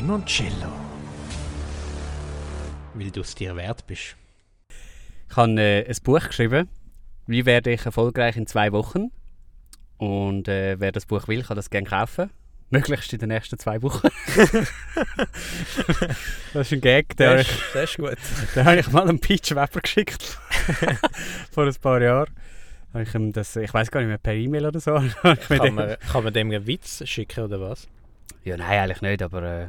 Limoncello. Weil du es dir wert bist. Ich habe äh, ein Buch geschrieben. Wie werde ich erfolgreich in zwei Wochen? Und äh, wer das Buch will, kann das gerne kaufen. Möglichst in den nächsten zwei Wochen. das ist ein Gag, der Das ist, das ist gut. Den habe ich mal einem Peach Weber geschickt. Vor ein paar Jahren. Ich, das, ich weiß gar nicht mehr, per E-Mail oder so. Kann man, kann man dem einen Witz schicken oder was? Ja, nein, eigentlich nicht, aber äh,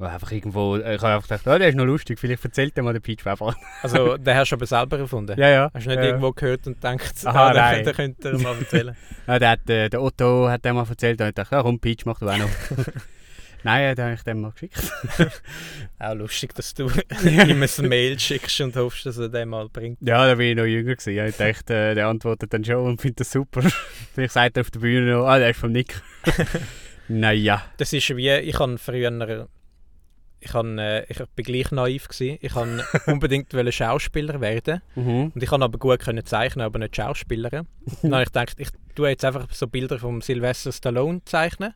einfach irgendwo. Ich habe einfach gedacht, oh, der ist noch lustig, vielleicht erzählt er mal den Peach Weber. Also, den hast du aber selber erfunden? ja, ja. Hast du nicht ja. irgendwo gehört und gedacht, Aha, ah, nein. den könnt ihr mal erzählen? Ja, der, hat, äh, der Otto hat dem mal erzählt und ich dachte, ja, komm, Peach, mach du auch noch. nein, den habe ich dem mal geschickt. Auch lustig, dass du ihm ein Mail schickst und hoffst, dass er den mal bringt. Ja, da war ich noch jünger. Gewesen. Ich dachte, äh, der antwortet dann schon und findet das super. Vielleicht sagt er auf der Bühne noch, ah, der ist vom Nick. naja. Das ist wie, ich habe früher, ich, han, äh, ich bin gleich naiv gewesen. Ich wollte unbedingt Schauspieler werden Mhm. und ich kann aber gut können zeichnen, aber nicht Schauspieler. Dann habe ich gedacht, ich tue jetzt einfach so Bilder von Sylvester Stallone zeichnen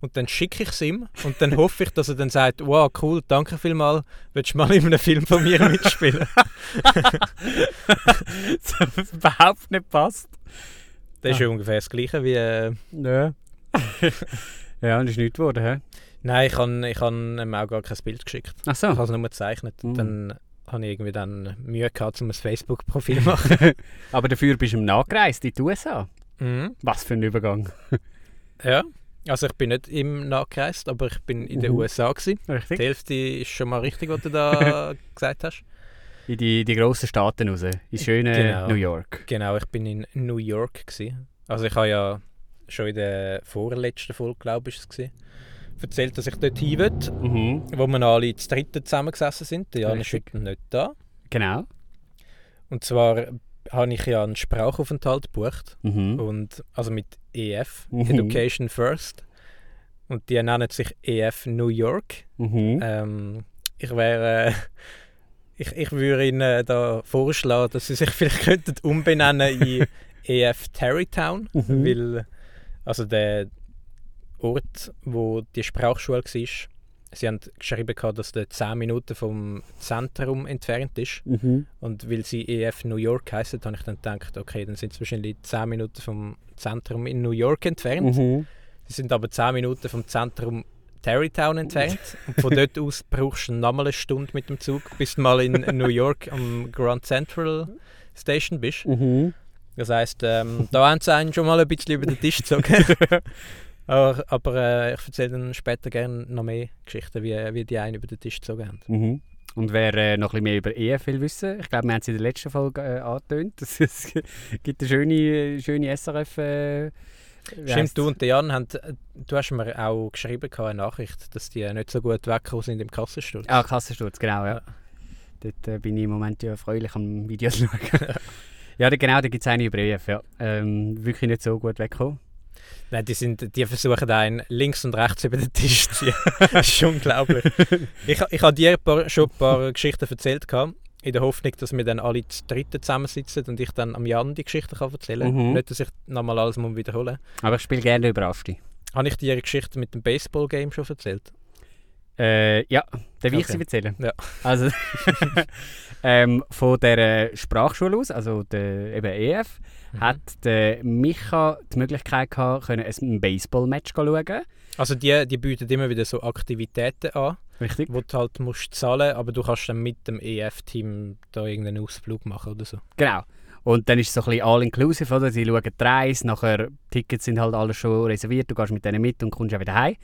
und dann schicke ich es ihm und dann hoffe ich, dass er dann sagt, wow, cool, danke vielmals, willst du mal in einem Film von mir mitspielen? das überhaupt nicht passt. Das ist Ah. ja ungefähr das Gleiche wie... Äh, Ja. ja, und ist nichts geworden, hä? Nein, ich habe ich han ihm auch gar kein Bild geschickt. Ach Ich so. habe es nur gezeichnet. Mhm. Dann habe ich irgendwie dann Mühe gehabt, um ein Facebook-Profil zu machen. Aber dafür bist du nachgereist in die USA. mhm. Was für ein Übergang. Ja, also ich bin nicht im nachgereist, aber ich bin in den Mhm. USA gewesen. Die Richtig? Hälfte ist schon mal richtig, was du da gesagt hast. In die, die grossen Staaten raus. In schöne Genau. New York. Genau, ich bin in New York gewesen. Also ich habe ja schon in der vorletzten Folge, glaube ich, es gewesen, erzählt, dass ich dort hin will, Mhm. wo wir alle zu dritten zusammengesessen sind. Der Jan ist heute nicht da. Genau. Und zwar habe ich ja einen Sprachaufenthalt gebucht. Mhm. Und, also mit EF, Mhm. Education First. Und die nennen sich EF New York. Mhm. Ähm, ich wäre. ich, ich würde Ihnen da vorschlagen, dass Sie sich vielleicht könnten umbenennen in EF Terrytown, Mhm. weil also der Ort, wo die Sprachschule war, sie haben geschrieben, dass der 10 Minuten vom Zentrum entfernt ist. Mhm. Und weil sie EF New York heißen, habe ich dann gedacht, okay, dann sind sie wahrscheinlich 10 Minuten vom Zentrum in New York entfernt. Mhm. Sie sind aber 10 Minuten vom Zentrum Terrytown entfernt. Und von dort aus brauchst du nochmal eine Stunde mit dem Zug, bis du mal in New York am Grand Central Station bist. Mhm. Das heisst, ähm, da haben sie einen schon mal ein bisschen über den Tisch gezogen. aber aber äh, ich erzähle dann später gerne noch mehr Geschichten, wie, wie die einen über den Tisch gezogen haben. Mhm. Und wer äh, noch ein bisschen mehr über EF will wissen, ich glaube, wir haben es in der letzten Folge äh, angetönt. Es, es gibt eine schöne, schöne SRF. Äh? Stimmt, du und der Jan haben, du hast mir auch geschrieben, gehabt, eine Nachricht, dass die nicht so gut weggekommen sind im Kassensturz. Ah, Kassensturz, genau, ja. Dort äh, bin ich im Moment ja erfreulich am Videos schauen. ja, genau, da gibt es eine über EF, ja. Ähm, wirklich nicht so gut weggekommen. Nein, die, sind, die versuchen einen links und rechts über den Tisch zu ziehen. das ist unglaublich. Ich, ich habe dir paar, schon ein paar Geschichten erzählt, gehabt, in der Hoffnung, dass wir dann alle zu dritten zusammensitzen und ich dann am Jan die Geschichten kann erzählen kann. Mhm. Nicht, dass ich nochmal alles muss wiederholen Aber ich spiele gerne überrascht. Habe ich dir eine Geschichte mit dem Baseball-Game schon erzählt? Äh, ja, darf ich Okay. sie erzählen? Ja. Also, ähm, von der Sprachschule aus, also der eben EF, hat der Micha die Möglichkeit gehabt, können ein Baseball-Match zu schauen. Also die, die bieten immer wieder so Aktivitäten an, Richtig? wo du halt musst zahlen aber du kannst dann mit dem EF-Team da irgendeinen Ausflug machen oder so. Genau. Und dann ist es so ein bisschen all-inclusive, oder? Sie schauen die Reise, nachher Tickets sind halt alle schon reserviert, du gehst mit denen mit und kommst auch wieder heim.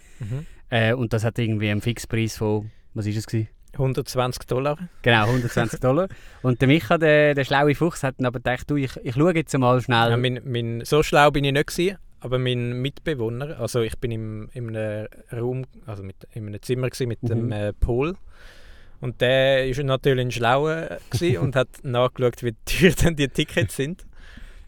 Äh, und das hat irgendwie einen Fixpreis von, was ist es gewesen? 120 Dollar. Genau, 120 Dollar. Und der Micha, der, der schlaue Fuchs, hat dann aber gedacht, du, ich, ich schaue jetzt mal schnell. Ja, mein, mein, so schlau bin ich nicht gewesen, aber mein Mitbewohner, also ich bin im, in einem Raum, also mit, in einem Zimmer gewesen mit dem Mhm. äh, Pol und der ist natürlich ein Schlauer und hat nachgeschaut, wie teuer denn die Tickets sind.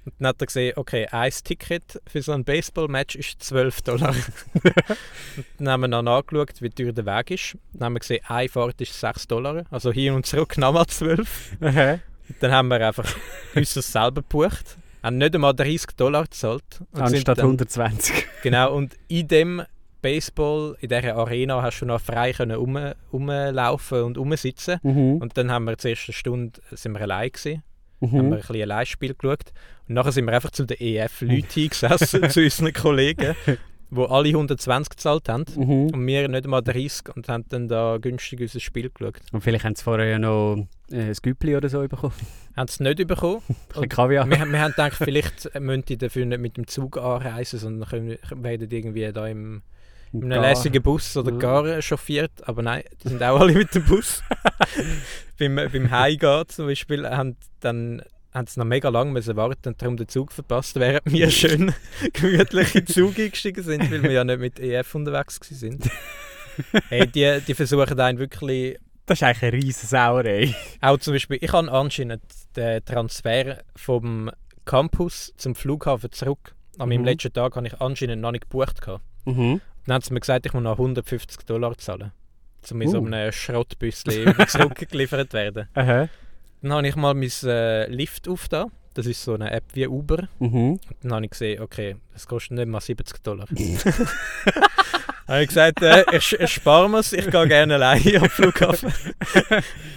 Und dann hat er gesehen, okay, ein Ticket für so ein Baseball-Match ist 12 Dollar. und dann haben wir noch nachgeschaut, wie teuer der Weg ist. Dann haben wir gesehen, eine Fahrt ist 6 Dollar, also hier und zurück nochmal 12. Aha. Dann haben wir einfach uns das selber gebucht. Haben nicht einmal 30 Dollar gezahlt. Anstatt dann, 120. Genau, und in dem Baseball, in dieser Arena hast du noch frei können rum, rumlaufen und rumsitzen. Mhm. Und dann haben wir die erste Stunde sind wir allein gewesen, Mhm. haben wir ein bisschen ein Live-Spiel geschaut. Und nachher sind wir einfach zu den EF-Leuten hingesessen, zu unseren Kollegen, die alle 120 gezahlt haben. Mhm. Und wir nicht mal 30 und haben dann da günstig unser Spiel geschaut. Und vielleicht haben sie vorher ja noch äh, ein Güppli oder so bekommen. Haben es nicht bekommen. Ein Kaviar. Wir, wir haben gedacht, vielleicht müssen die dafür nicht mit dem Zug anreisen, sondern können, werden irgendwie da im, in einem lässigen Bus oder Ja. gar chauffiert. Aber nein, die sind auch alle mit dem Bus. beim, beim Heimgehen zum Beispiel haben dann haben sie noch mega lange müssen warten und darum den Zug verpasst, während wir schön gemütlich in den Zug eingestiegen sind, weil wir ja nicht mit EF unterwegs waren. hey, die, die versuchen einen wirklich Das ist eigentlich eine riesen Sauerei. auch zum Beispiel, ich habe anscheinend den Transfer vom Campus zum Flughafen zurück. An meinem Mhm. letzten Tag habe ich anscheinend noch nicht gebucht. Mhm. Dann haben sie mir gesagt, ich muss noch 150 Dollar zahlen, um in so Uh. einem Schrottbüsschen zurückgeliefert werden. Aha. Dann habe ich mal mein äh, Lift aufgetan. Das ist so eine App wie Uber. Mhm. Dann habe ich gesehen, okay, das kostet nicht mal 70 Dollar. dann habe ich gesagt, äh, ich, ich spare mir ich gehe gerne alleine am Flughafen.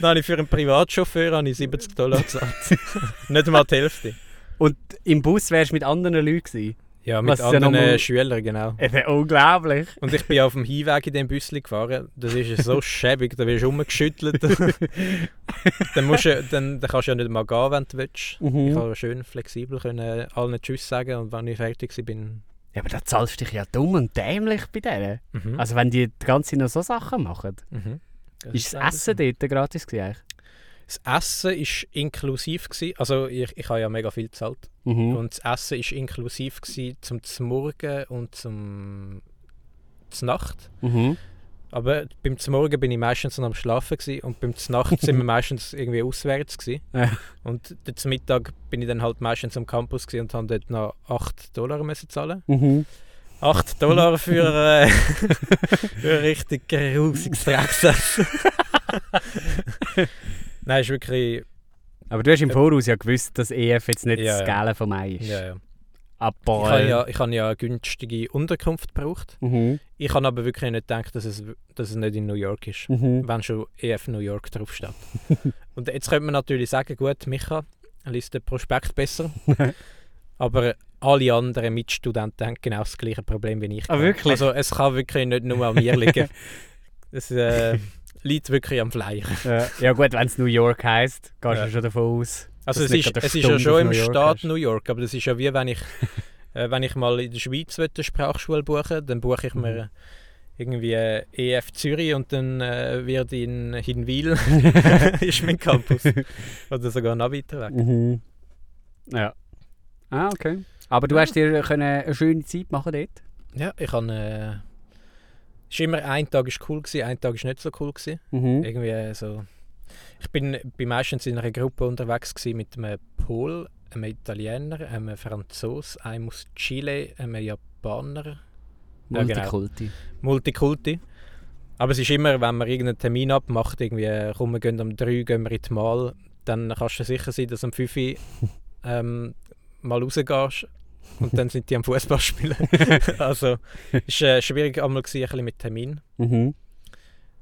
dann habe ich für einen Privatchauffeur habe ich 70 Dollar gezahlt. nicht mal die Hälfte. Und im Bus wärst du mit anderen Leuten gewesen. Ja, mit Was ja anderen nochmal- Schülern, genau. Ist unglaublich. Und ich bin auf dem Hinweg in dem Büsschen gefahren. Das ist so schäbig, da wirst du umgeschüttelt. dann, musst du, dann, dann kannst du ja nicht mal gehen, wenn du willst. Mhm. Ich konnte schön flexibel können allen Tschüss sagen und wenn ich fertig war, bin Ja, aber da zahlst du dich ja dumm und dämlich bei denen. mhm. Also wenn die die ganze Zeit noch so Sachen machen. Mhm. Ist das Essen dort gratis gewesen? Das Essen war inklusiv. Gewesen. Also ich, ich habe ja mega viel gezahlt. Mhm. Und das Essen war inklusiv gewesen zum Morgen und zum Nacht. Mhm. Aber beim Morgen bin ich meistens noch am Schlafen gewesen, und beim Nacht sind wir meistens irgendwie auswärts gewesen. Ja. Und zum Mittag bin ich dann halt meistens am Campus gewesen und habe dort noch 8 Dollar müssen zahlen. Mhm. 8 Dollar für, äh, für ein richtig grusiges Drecksessen. Nein, ist wirklich... Aber du hast im Voraus ja gewusst, dass EF jetzt nicht Ja, das. Gale vom Ei ist. Ja, ja. Aber, Ich habe ja, ich habe ja eine günstige Unterkunft gebraucht. Mhm. Ich habe aber wirklich nicht gedacht, dass es, dass es nicht in New York ist. Mhm. wenn schon EF New York draufsteht. und jetzt könnte man natürlich sagen, gut, Micha liest den Prospekt besser. aber alle anderen Mitstudenten haben genau das gleiche Problem wie ich. Ah, wirklich? Also es kann wirklich nicht nur an mir liegen. Es äh, liegt wirklich am Flyer. Ja, ja gut, wenn es New York heisst, gehst Ja. du schon davon aus. Also es ist, es ist ja schon im New Staat. New York, aber das ist ja wie wenn ich, äh, wenn ich mal in der Schweiz eine Sprachschule buche, dann buche ich Mhm. mir irgendwie äh, EF Zürich und dann äh, wird in Hinwil ist mein Campus. Oder sogar noch weiter weg. Mhm. Ja. Ah, okay. Aber du Ja. hast dir können eine schöne Zeit machen dort? Ja, ich habe. Ist immer ein Tag ist cool gewesen, ein Tag ist nicht so cool gewesen. Mhm. Irgendwie äh, so. Ich bin, bin meistens in einer Gruppe unterwegs gewesen mit einem Pol, einem Italiener, einem Franzos, einem aus Chile, einem Japaner, Ja, genau. Multikulti. Multikulti. Aber es ist immer, wenn man irgendeinen Termin abmacht, irgendwie, äh, komm, wir gehen um 3 gehen wir in die Mal, dann kannst du sicher sein, dass um 5 Uhr ähm, mal rausgehst und dann sind die am Fußball spielen. also es war äh, schwierig einmal gewesen, ein bisschen mit Termin. Mhm.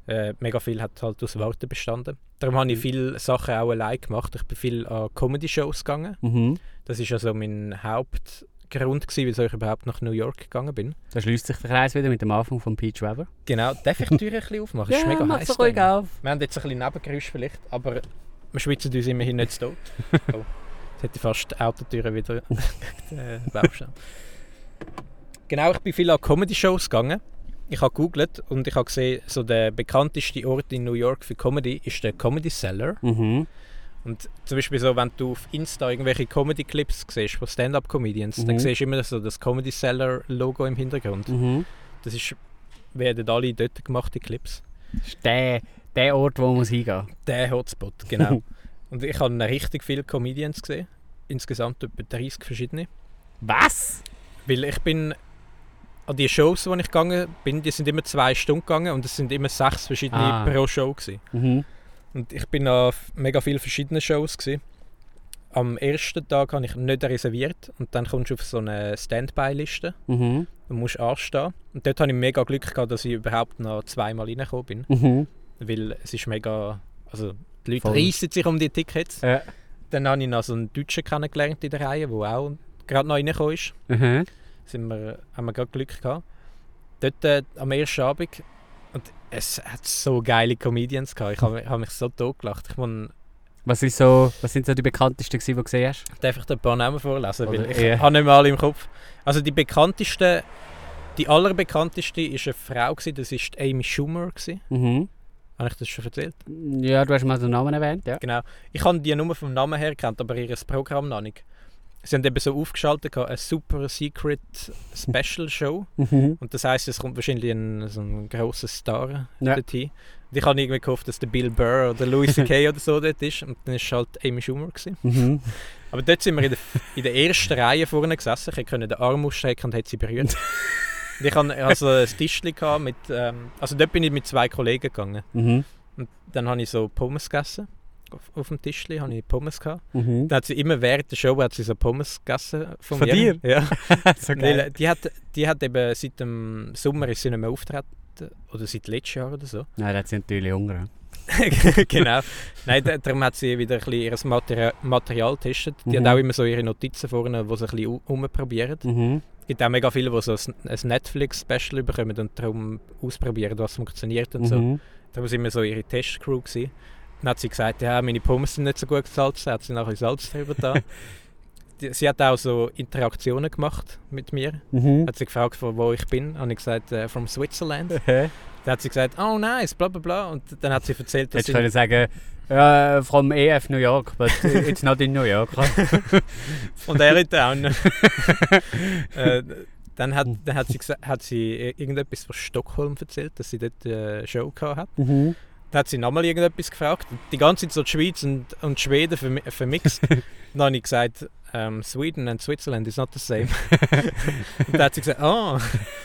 Äh, mega viel hat halt aus Warten bestanden. Darum habe ich viele Sachen auch allein gemacht. Ich bin viel an Comedy-Shows gegangen. Mhm. Das ist also mein Hauptgrund, gewesen, wieso ich überhaupt nach New York gegangen bin. Da schließt sich der Kreis wieder mit dem Anfang von Peach Weber. Genau, darf ich die Tür ein bisschen aufmachen? Es ist mega heiß. doch ruhig auf. Wir haben jetzt ein bisschen Nebengeräusch vielleicht, aber wir schwitzen uns immerhin nicht tot. Hätte fast die Autotüren wieder äh. Genau, ich bin viel an Comedy-Shows gegangen. Ich habe gegoogelt und ich habe gesehen, so der bekannteste Ort in New York für Comedy ist der Comedy Cellar. Mhm. Und zum Beispiel so, wenn du auf Insta irgendwelche Comedy-Clips siehst von Stand-Up-Comedians, Mhm. dann siehst du immer so das Comedy Cellar-Logo im Hintergrund. Mhm. Das ist, werden alle dort gemachte Clips. Das ist der, der Ort, wo man muss hingehen Der Hotspot, genau. und ich habe richtig viele Comedians gesehen. Insgesamt etwa 30 verschiedene. Was? Weil ich bin an die Shows, wo ich gegangen bin, die sind immer zwei Stunden gegangen und es sind immer sechs verschiedene Ah. pro Show gewesen. Mhm. Und ich bin an mega vielen verschiedenen Shows gewesen. am ersten Tag habe ich nicht reserviert und dann kommst du auf so eine Standby-Liste Mhm. und musst anstehen. Und dort habe ich mega Glück gehabt, dass ich überhaupt noch zweimal reingekommen bin, Mhm. weil es ist mega, also die Leute Voll. reissen sich um die Tickets. Ja. Dann habe ich noch so einen Deutschen kennengelernt in der Reihe, der auch gerade noch reingekommen ist. Mhm. Sind wir, haben wir gerade Glück gehabt. Dort äh, am ersten Abend und es hat so geile Comedians gehabt. Ich habe hab mich so totgelacht. Ich muss Was, ist so, was sind so die bekanntesten, gewesen, die du gesehen hast? Darf ich dir ein paar Namen vorlesen? Weil ich eher- habe nicht mehr alle im Kopf. Also die bekannteste, die allerbekannteste war eine Frau, gewesen, das war Amy Schumer. Gewesen. Mhm. Habe ich das schon erzählt? Ja, du hast mal den Namen erwähnt, ja. Genau. Ich habe die nur vom Namen her gekannt, aber ihr Programm noch nicht. Sie haben eben so aufgeschaltet, eine Super Secret Special Show. Mhm. Und das heisst, es kommt wahrscheinlich ein, so ein grosser Star Ja. dorthin. Und ich habe irgendwie gehofft, dass der Bill Burr oder Louis C.K. oder so dort ist. Und dann war es halt Amy Schumer. Gewesen. Mhm. Aber dort sind wir in der, in der ersten Reihe vorne gesessen. Ich konnte den Arm ausstrecken und hat sie berührt. und ich hatte also ein Tischchen gehabt mit. Ähm, also dort bin ich mit zwei Kollegen gegangen. Mhm. Und dann habe ich so Pommes gegessen. Auf, auf dem Tischchen habe ich Pommes gehabt. Mhm. Dann hat sie immer während der Show hat sie so Pommes gegessen von, Von mir. dir? Ja. so Weil, die, hat, die hat eben seit dem Sommer ist sie nicht mehr auftreten. Oder seit letztes Jahr oder so. Nein, da hat sie natürlich Hunger. genau. Nein, da- darum hat sie wieder ein bisschen ihr Material, Material getestet. Die Mhm. hat auch immer so ihre Notizen vorne, wo sie ein bisschen rumprobieren. Mhm. Es gibt auch mega viele, die so ein Netflix-Special bekommen und darum ausprobieren, was funktioniert und so. Mhm. Darum waren wir so ihre Testcrew. Gewesen. Dann hat sie gesagt, ja, meine Pommes sind nicht so gut gesalzen, hat sie nachher Salz drüber da. Sie hat auch so Interaktionen gemacht mit mir. Mhm. Hat sie gefragt, von wo ich bin. Habe ich gesagt, äh, from Switzerland. Dann hat sie gesagt, oh nice, bla bla bla. Und dann hat sie erzählt, dass Jetzt sie... können sagen, ja, from EF New York, but it's not in New York. Und er in Town. äh, dann hat, dann hat, sie hat sie irgendetwas von Stockholm erzählt, dass sie dort eine Show gehabt hat. mhm. Dann hat sie nochmal irgendetwas gefragt. Die ganze Zeit so die Schweiz und, und Schweden vermi vermixt. dann habe ich gesagt, ähm, Sweden and Switzerland is not the same. und dann hat sie gesagt, oh.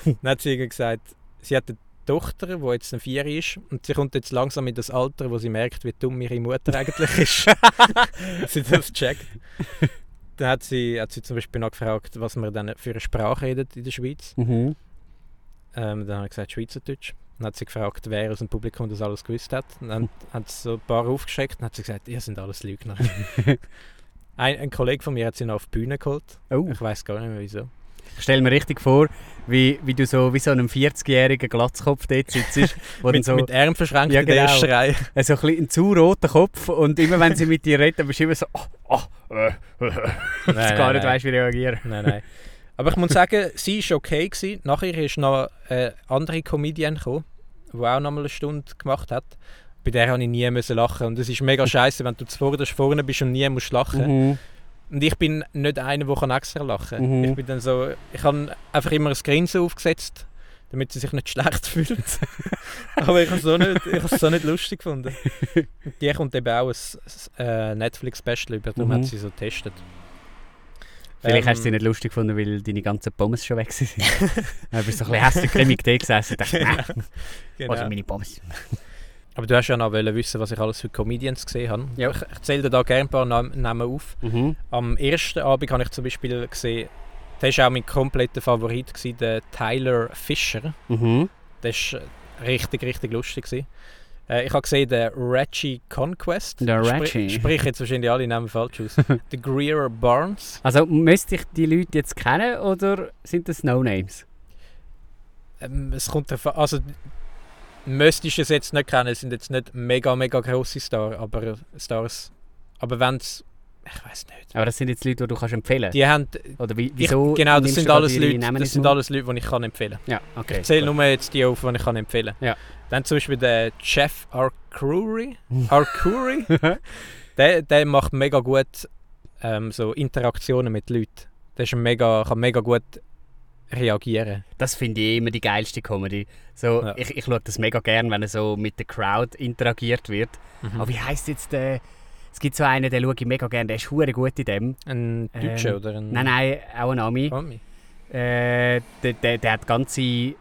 Dann hat sie irgendwie gesagt, sie hat Tochter, die jetzt ein Vier ist und sie kommt jetzt langsam in das Alter, wo sie merkt, wie dumm ihre Mutter eigentlich ist. sie das checkt. Dann hat sie, hat sie zum Beispiel noch gefragt, was man dann für eine Sprache redet in der Schweiz. Mhm. Ähm, dann habe ich gesagt Schweizerdeutsch. Dann hat sie gefragt, wer aus dem Publikum das alles gewusst hat. Und dann hat sie so ein paar aufgeschreckt und hat sie gesagt, ihr sind alles Lügner. ein, ein Kollege von mir hat sie noch auf die Bühne geholt. Oh. Ich weiß gar nicht mehr wieso. Ich stelle mir richtig vor, wie, wie du so wie so einem 40-jährigen Glatzkopf dort sitzt, wo Mit, so, mit Arm verschränkt Ja, in der genau. ersten Reihe. äh, so ein bisschen zu roten Kopf und immer wenn sie mit dir redet, dann bist du immer so, oh, oh, äh, äh, dass du Nein, gar nein, nicht nein. weißt, wie reagieren. Nein, nein. Aber ich muss sagen, sie war okay. Gewesen. Nachher ist noch eine andere Comedian gekommen, die auch noch mal eine Stunde gemacht hat. Bei der habe ich nie müssen lachen. Und es ist mega scheiße, wenn du zuvorderst vorne bist und nie musst lachen. Mhm. Und ich bin nicht einer, der extra lachen kann. Mhm. Ich bin dann so, ich habe einfach immer ein Grinsen aufgesetzt, damit sie sich nicht schlecht fühlt. Aber ich habe es so nicht, ich habe es so nicht lustig gefunden. Und die kommt eben auch ein, ein Netflix-Special über, darum Mhm. hat sie so getestet. Vielleicht Ähm, hast du sie nicht lustig gefunden, weil deine ganzen Pommes schon weg sind. dann bist du so ein bisschen hässlich grimmig da gesessen und dachte, ah, Genau. also meine Pommes. Aber du hast ja noch wollen wissen, was ich alles für Comedians gesehen habe. Ja. Ich, ich zähle dir da gerne ein paar Nam- Namen auf. Mhm. Am ersten Abend habe ich zum Beispiel gesehen, der war auch mein kompletter Favorit, gewesen, der Tyler Fischer. Mhm. Das war richtig, richtig lustig. Gewesen. Äh, ich habe gesehen, den Reggie Conquest. Der Reggie. Sprich jetzt wahrscheinlich alle Namen falsch aus. der Greer Barnes. Also müsste ich die Leute jetzt kennen oder sind das No-Names? Ähm, es kommt an- also müsstest du es jetzt nicht kennen, es sind jetzt nicht mega, mega grosse Stars, aber Stars. Aber wenn es, ich weiß nicht. Aber das sind jetzt Leute, die du kannst empfehlen Die haben, Oder wie, ich, wieso genau, das sind alles Leute, das sind alles Leute, die ich kann empfehlen Ja, okay. Ich zähle nur jetzt die auf, die ich kann empfehlen Ja. Dann zum Beispiel der Jeff Arcuri. Arcuri. der, der macht mega gut ähm, so Interaktionen mit Leuten. Der ist mega, kann mega gut reagieren. Das finde ich immer die geilste Comedy. So, Ja. ich, ich schaue das mega gern, wenn er so mit der Crowd interagiert wird. Mhm. Aber wie heißt jetzt der? Es gibt so einen, den schaue ich mega gern, der ist hure gut in dem. Ein Deutscher Ähm, oder ein Nein, nein, auch ein Ami. Ami? Äh, der, der, der hat ganze,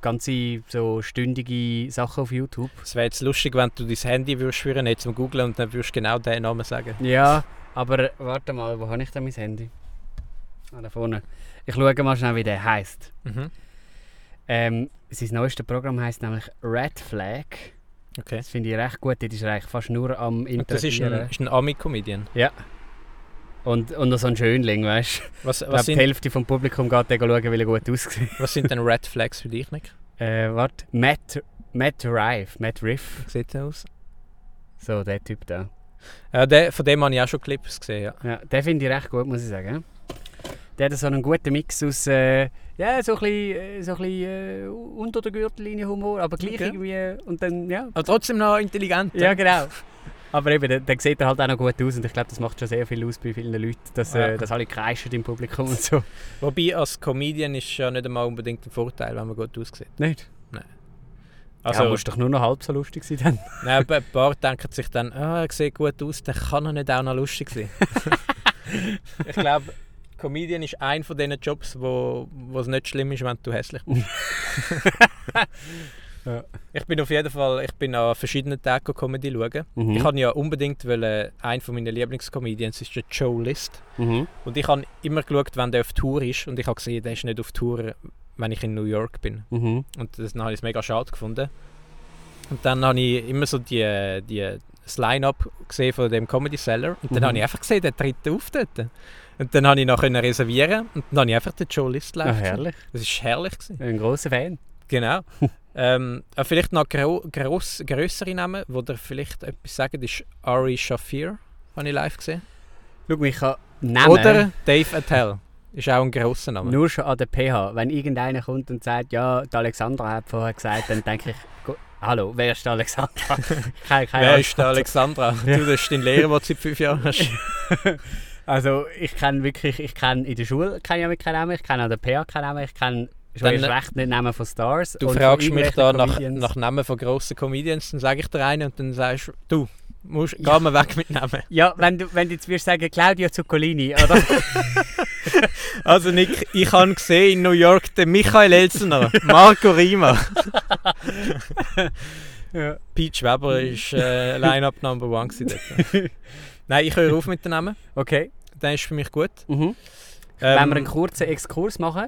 ganze so stündige Sachen auf YouTube. Es wäre jetzt lustig, wenn du dein Handy würdest führen, jetzt zum Googlen und dann würdest du genau den Namen sagen. Ja, Aber warte mal, wo habe ich denn mein Handy? Ah, da vorne. Ich schaue mal schnell, wie der heißt. Mhm. Ähm, sein neuestes Programm heißt nämlich Red Flag. Okay. Das finde ich recht gut. Das ist eigentlich fast nur am Und das ist ein, ist ein Ami-Comedian. Ja. Und, und noch so ein Schönling, weißt du? Was, was, die Hälfte vom Publikum geht schauen, weil er gut aussieht. was sind denn Red Flags für dich, Nick? Äh, warte. Matt, Matt Rife. Matt Riff. Wie sieht der aus? So, der Typ da. Ja, der, von dem habe ich auch schon Clips gesehen, ja. Ja, den finde ich recht gut, muss ich sagen. Der hat so einen guten Mix aus, äh, ja, so ein bisschen, äh, so ein bisschen äh, unter der Gürtellinie Humor, aber gleich Okay. irgendwie, und dann, ja. Aber trotzdem noch intelligent. Ja, genau. Aber eben, der, der sieht halt auch noch gut aus und ich glaube, das macht schon sehr viel aus bei vielen Leuten, dass, Ja. äh, dass alle kreischen im Publikum und so. Wobei, als Comedian ist ja nicht einmal unbedingt ein Vorteil, wenn man gut aussieht. Nicht? Also, Also, ja, muss doch nur noch halb so lustig sein dann. nein, ein paar denken sich dann, ah, er sieht gut aus, dann kann er nicht auch noch lustig sein. ich glaube, Comedian ist einer von diesen Jobs, wo, wo es nicht schlimm ist, wenn du hässlich bist. Ja. Ich bin auf jeden Fall, ich bin an verschiedenen Tagen Comedy schauen. Mhm. Ich habe ja unbedingt einen von meinen Lieblingscomedians ist der Joe List. Mhm. Und ich habe immer geschaut, wenn der auf Tour ist. Und ich habe gesehen, der ist nicht auf Tour, wenn ich in New York bin. Mhm. Und das, dann habe ich es mega schade gefunden. Und dann habe ich immer so die, die, das Line-Up gesehen von dem Comedy Seller. Und dann Mhm. habe ich einfach gesehen, der tritt auf dort. Und dann habe ich noch reservieren und dann habe ich einfach den Joe List live Ah, gesehen. herrlich. Das war herrlich. Gewesen. Ein grosser Fan. Genau. ähm, äh, vielleicht noch gro gross, grössere Namen, wo ihr vielleicht etwas sagen, ist Ari Shafir, habe ich live gesehen. Schau, mich kann Namen, Oder Dave Attell, ist auch ein grosser Name. nur schon an der PH. Wenn irgendeiner kommt und sagt, ja, die Alexandra hat vorher gesagt, dann denke ich, hallo, wer ist die Alexandra? keine, keine Wer ist der Alexandra? Du, das ist dein Lehrer, den du seit fünf Jahren hast. Also ich kenne wirklich, ich kenne in der Schule kenne ich keinen Namen, ich kenne an der PH keinen Namen, ich kenne schon Dann- recht nicht Namen von Stars. Du fragst mich da nach, nach Namen von grossen Comedians, dann sage ich dir einen und dann sagst du, musst, Ja. geh mal weg mit Namen. Ja, wenn du, wenn du jetzt würdest sagen Claudio Zuccolini, oder? Also Nick, ich habe gesehen in New York den Michael Elsener, Marco Rima. ja. Peach Weber ist äh, Line-Up Number One gewesen. Nein, ich höre auf mit den Namen. Okay. Der ist für mich gut. Mhm. Ähm, wenn wir einen kurzen Exkurs machen,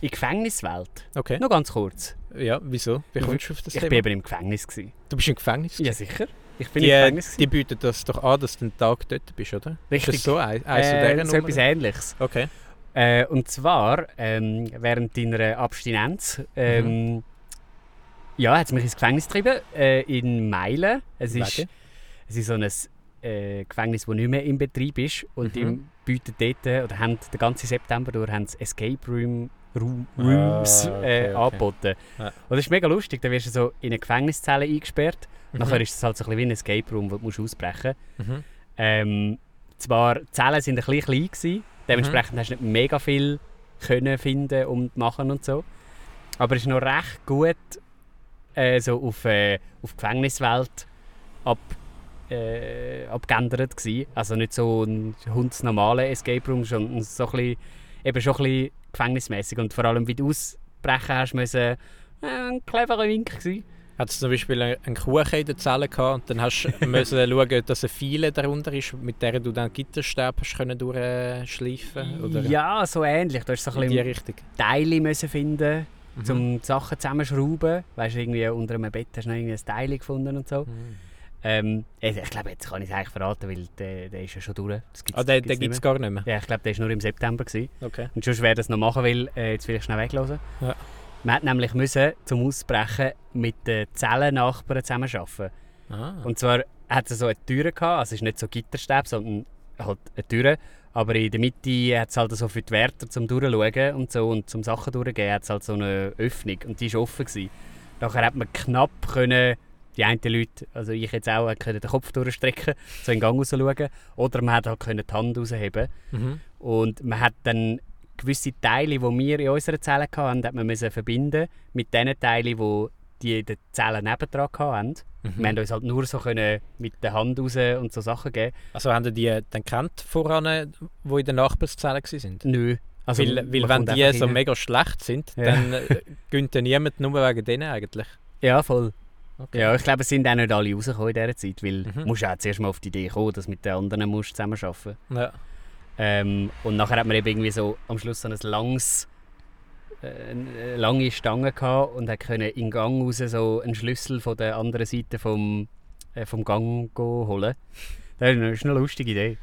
in die Gefängniswelt. Okay. Nur ganz kurz. Ja, wieso? Wie kommst du auf das Ich Thema? bin eben im Gefängnis. Gewesen. Du bist im Gefängnis? Ja, sicher. Ich bin die, im Gefängnis. die bieten das doch an, dass du einen Tag dort bist, oder? Richtig. Ist das so ein, eins äh, so etwas? Ähnliches. Okay. Äh, und zwar ähm, während deiner Abstinenz ähm, Mhm. ja, hat es mich ins Gefängnis getrieben, äh, in Meilen. Es ist, es ist so ein äh, Gefängnis, das nicht mehr in Betrieb ist. Und Mhm. die bieten dort, oder haben den ganzen September durch, haben Escape Room, Room, Ah, Rooms okay, äh, okay. angeboten. Ja. Und das ist mega lustig, da wirst du so in eine Gefängniszelle eingesperrt. Mhm. Nachher ist es halt so ein bisschen wie ein Escape Room, wo du musst ausbrechen musst. Mhm. Ähm, zwar, die Zellen waren ein bisschen klein, gewesen, dementsprechend hast du nicht mega viel können finden und machen und so. Aber es ist noch recht gut äh, so auf, äh, auf die Gefängniswelt ab, äh, abgeändert gewesen. Also nicht so ein hundsnormaler Escape Room, sondern so ein bisschen, eben schon ein bisschen gefängnismäßig. Und vor allem, wie du ausbrechen hast müssen, äh, ein cleverer Wink gewesen. Hat es zum Beispiel einen Kuchen in der Zelle gehabt und dann hast du müssen schauen, dass eine Fiele darunter ist, mit der du dann Gitterstäbe hast können durchschleifen oder Ja, so ähnlich. Du hast so ein bisschen. Teile müssen finden Mhm. um die Sachen zusammenzuschrauben. Weißt du, irgendwie unter einem Bett hast du noch irgendwie ein Teil gefunden und so. Mhm. Ähm, ich glaube, jetzt kann ich es eigentlich verraten, weil der, der ist ja schon durch. Das gibt's, Ah, den, gibt es gar nicht mehr. Ja, ich glaube, der war nur im September. Gewesen. Okay. Und sonst, wer das noch machen will, äh, jetzt will ich schnell weglassen. Ja. Man hat nämlich müssen, zum Ausbrechen mit den Zellennachbarn zusammenarbeiten. Ah. Und zwar hat es so eine Tür gehabt, also es ist nicht so Gitterstäbe, sondern halt eine Tür. Aber in der Mitte hat es halt so für die Wärter zum Durchschauen und so und zum Sachen durchgehen hat es halt so eine Öffnung und die war offen. Gewesen. Nachher hat man knapp können, die einen Leute, also ich jetzt auch, können den Kopf durchstrecken, so in den Gang raus schauen. Oder man hat halt können die Hand rausheben Mhm. und man hat dann gewisse Teile, die wir in unserer Zelle hatten, hat man müssen verbinden mit den Teilen, die die in den Zellen nebendran hatten. Mhm. Wir haben uns halt nur so können mit der Hand raus und so Sachen geben. Also haben die die dann kennt voran, die in der Nachbarzelle waren? Nö. Also, weil weil wenn die so rein. mega schlecht sind, Ja. dann äh, gönnt ja niemand nur wegen denen eigentlich. Ja, voll. Okay. Ja, ich glaube, es sind auch nicht alle rausgekommen in dieser Zeit, weil Mhm. du musst ja zuerst mal auf die Idee kommen, dass du mit den anderen musst zusammen arbeiten Ja. ähm, Und nachher hat man eben irgendwie so am Schluss so ein langes, äh, eine lange Stange gehabt und hat können in Gang raus so einen Schlüssel von der anderen Seite vom, äh, vom Gang holen. Das ist eine- eine lustige Idee.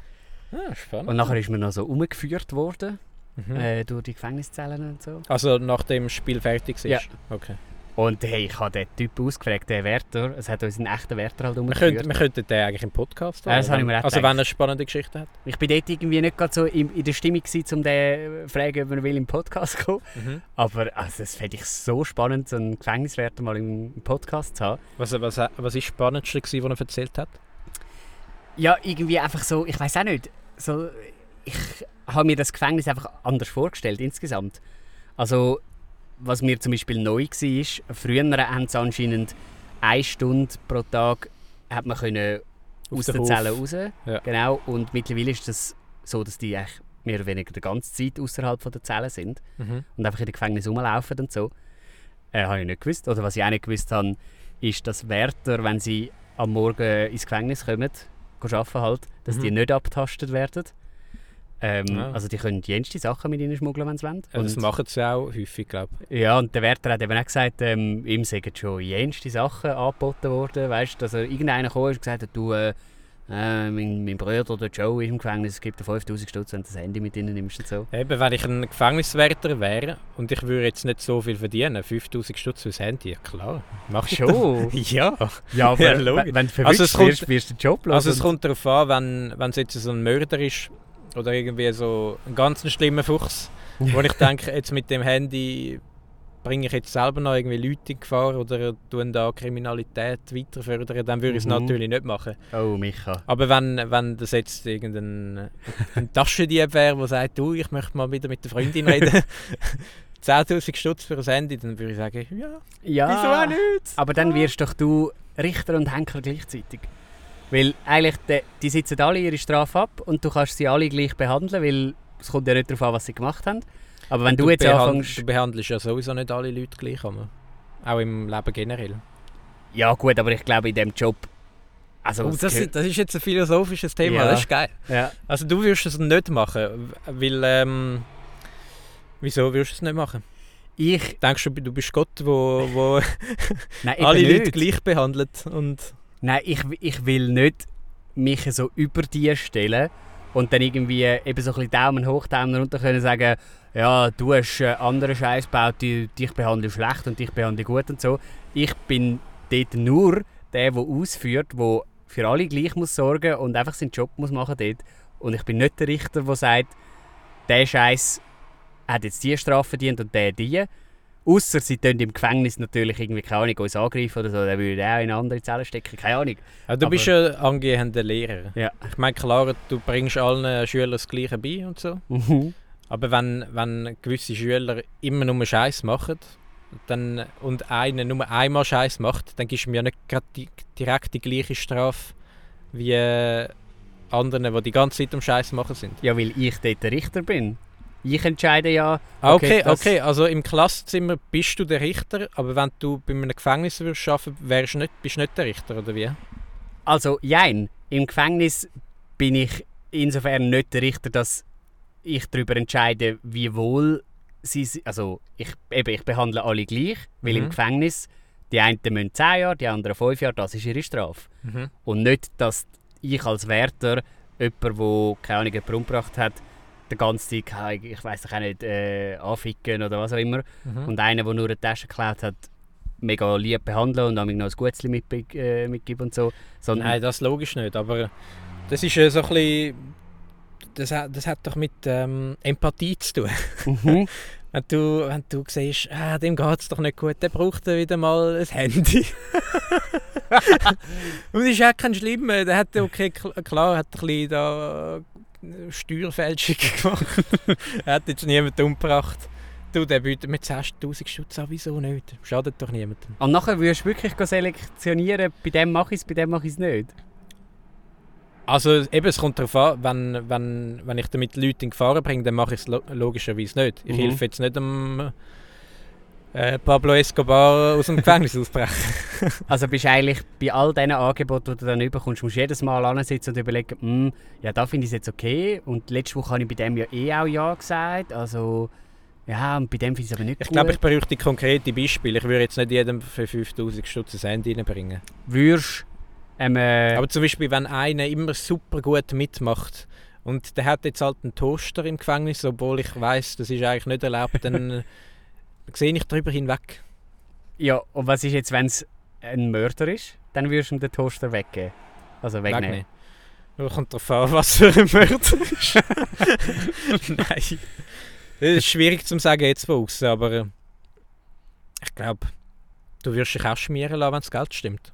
Ah, spannend. Und nachher ist man noch so umgeführt worden Mhm. äh, durch die Gefängniszellen und so. Also nachdem das Spiel fertig ist? Ja. Okay. Und hey, ich habe den Typ ausgefragt, den Wärter. Es hat uns einen echten Wärter halt Wir, umgeführt. könnten, wir könnten den eigentlich im Podcast Ja, das habe ich mir auch Also gedacht. wenn er eine spannende Geschichte hat. Ich bin dort irgendwie nicht gerade so in, in der Stimmung, gewesen, um den zu fragen, ob er will im Podcast kommen Mhm. Aber also, das fände ich so spannend, so einen Gefängniswärter mal im, im Podcast zu haben. Was, was, was ist das Spannendste, gewesen, was er erzählt hat? Ja, irgendwie einfach so, ich weiß auch nicht. So, ich habe mir das Gefängnis einfach anders vorgestellt insgesamt. Also, was mir zum Beispiel neu war, früher haben sie anscheinend eine Stunde pro Tag hat man können aus den der. Zelle raus. Ja. Genau. Und mittlerweile ist das so, dass die eigentlich mehr oder weniger die ganze Zeit außerhalb der Zelle sind Mhm. und einfach in den Gefängnis rumlaufen und so. Äh, habe ich nicht gewusst. Oder was ich auch nicht gewusst habe, ist, dass Wärter, wenn sie am Morgen ins Gefängnis kommen, arbeiten halt, dass Mhm. die nicht abgetastet werden. Ähm, Ah. Also die können jenste Sachen mit ihnen schmuggeln, wenn sie wollen. Ja, das Und- machen sie auch häufig, glaube ich. ja, und der Wärter hat eben auch gesagt, ähm, ihm sind schon jenste Sachen angeboten worden. Weißt du, dass er irgendeiner ist und gesagt hat, du, äh, äh, mein, mein Bruder, der Joe, ist im Gefängnis, es gibt dir 5000 Stutz, wenn du das Handy mit ihnen nimmst und so. Eben, wenn ich ein Gefängniswärter wäre und ich würde jetzt nicht so viel verdienen, 5000 Stutz fürs Handy, ja klar, mach ich Schon? Ja. Ja, aber Ja, wenn, du Also es kommt- wirst, wirst du den Job los. Also es und- kommt darauf an, wenn, wenn es jetzt so ein Mörder ist oder irgendwie so ein ganz schlimmer Fuchs, wo ich denke, jetzt mit dem Handy bringe ich jetzt selber noch irgendwie Leute in Gefahr oder tun da Kriminalität weiter fördern, dann würde ich es Mhm. natürlich nicht machen. Oh, Micha. Aber wenn, wenn das jetzt irgendein ein Taschendieb wäre, der sagt, du, ich möchte mal wieder mit der Freundin reden, 10'000 Stutz für ein Handy, dann würde ich sagen, ja, Ja, wieso auch nicht? aber dann wirst doch du Richter und Henker gleichzeitig. Weil eigentlich, de, die sitzen alle ihre Strafe ab und du kannst sie alle gleich behandeln, weil es kommt ja nicht darauf an, was sie gemacht haben. Aber wenn du, jetzt behand- anfängst... Du behandelst ja sowieso nicht alle Leute gleich, aber auch im Leben generell. Ja gut, aber ich glaube in dem Job... Also, Oh, das, ist, das ist jetzt ein philosophisches Thema, Ja. das ist geil. ja. Also du würdest es nicht machen, weil... Ähm, wieso würdest du es nicht machen? Ich... Denkst du, du bist Gott, wo, wo Nein, alle Leute gleich behandelt und... Nein, ich, ich will nicht mich so über die stellen und dann irgendwie eben so ein Daumen hoch, Daumen runter können sagen, ja, du hast anderen Scheiß gebaut, die, dich behandle schlecht und dich behandle gut und so. Ich bin dort nur der, der ausführt, der für alle gleich muss sorgen und einfach seinen Job muss machen dort. Und ich bin nicht der Richter, der sagt, der Scheiß hat jetzt die Strafe verdient und der die. Ausser sie tun im Gefängnis natürlich irgendwie, keine Ahnung, uns angreifen oder so, dann würde er auch in eine andere Zelle stecken, keine Ahnung. Ja, du Aber- bist ja angehender Lehrer. Ja. Ich meine, klar, du bringst allen Schülern das Gleiche bei und so. Aber wenn, wenn gewisse Schüler immer nur Scheiß machen dann, und einer nur einmal Scheiß macht, dann gibst du mir ja nicht die, direkt die gleiche Strafe wie äh, anderen, die die ganze Zeit um Scheiß machen sind. Ja, weil ich dort der Richter bin. Ich entscheide ja. Ah, Okay, Okay, okay, also im Klassenzimmer bist du der Richter, aber wenn du bei einem Gefängnis würdest arbeiten würdest, nicht, bist du nicht der Richter, oder wie? Also, jein. Im Gefängnis bin ich insofern nicht der Richter, dass ich darüber entscheide, wie wohl sie. si- Also, ich, eben, ich behandle alle gleich, weil Mhm. im Gefängnis die einen müssen 10 Jahre, die anderen 5 Jahre, das ist ihre Strafe. Mhm. Und nicht, dass ich als Wärter jemanden, der keine Ahnung, umgebracht hat, den ganzen Tag, ich weiß auch nicht, äh, anficken oder was auch immer. Mhm. Und einer, der nur eine Tasche geklaut hat, mega lieb behandeln und dann noch ein Gutzli mit, äh, mitgeben und so. Sondern, Nein, das logisch nicht, aber das ist ja so ein bisschen, das hat, das hat doch mit ähm, Empathie zu tun. Mhm. Wenn du, wenn du siehst, ah, dem geht es doch nicht gut, der braucht er wieder mal ein Handy. Und das ist auch kein Schlimmer, der hat okay, kl- klar, hat ein bisschen da äh, Steuerfälschung gemacht. er hat jetzt niemanden umgebracht. Du, der bietet mir 10'000 Stutz an, wieso nicht? Schadet doch niemandem. Und nachher würdest du wirklich selektionieren, bei dem mache ich es, bei dem mache ich es nicht. Also eben, es kommt darauf an, wenn, wenn, wenn ich damit Leute in Gefahr bringe, dann mache ich es lo logischerweise nicht. Ich Mhm. helfe jetzt nicht dem, Äh, Pablo Escobar aus dem Gefängnis ausbrechen. Also bist du eigentlich bei all diesen Angeboten, die du dann bekommst, musst du jedes Mal ansitzen und überlegen, hm, ja, da finde ich es jetzt okay. Und letzte Woche habe ich bei dem ja eh auch Ja gesagt. Also, ja, und bei dem finde ich es aber nicht Ich gut. glaube, ich bräuchte konkrete Beispiele. Ich würde jetzt nicht jedem für 5000 Stutz ein Handy reinbringen. Würdest ähm, äh, Aber zum Beispiel, wenn einer immer super gut mitmacht und der hat jetzt halt einen Toaster im Gefängnis, obwohl ich weiß, das ist eigentlich nicht erlaubt, dann sehe ich darüber hinweg. Ja, und was ist jetzt, wenn es ein Mörder ist? Dann würdest du ihm den Toaster weggeben. Also wegnehmen. Wegnehmen. Ja, Kommt darauf an, was für ein Mörder ist. Nein. Das ist schwierig zu sagen jetzt von außen, aber äh, ich glaube, du wirst dich auch schmieren lassen, wenn das Geld stimmt.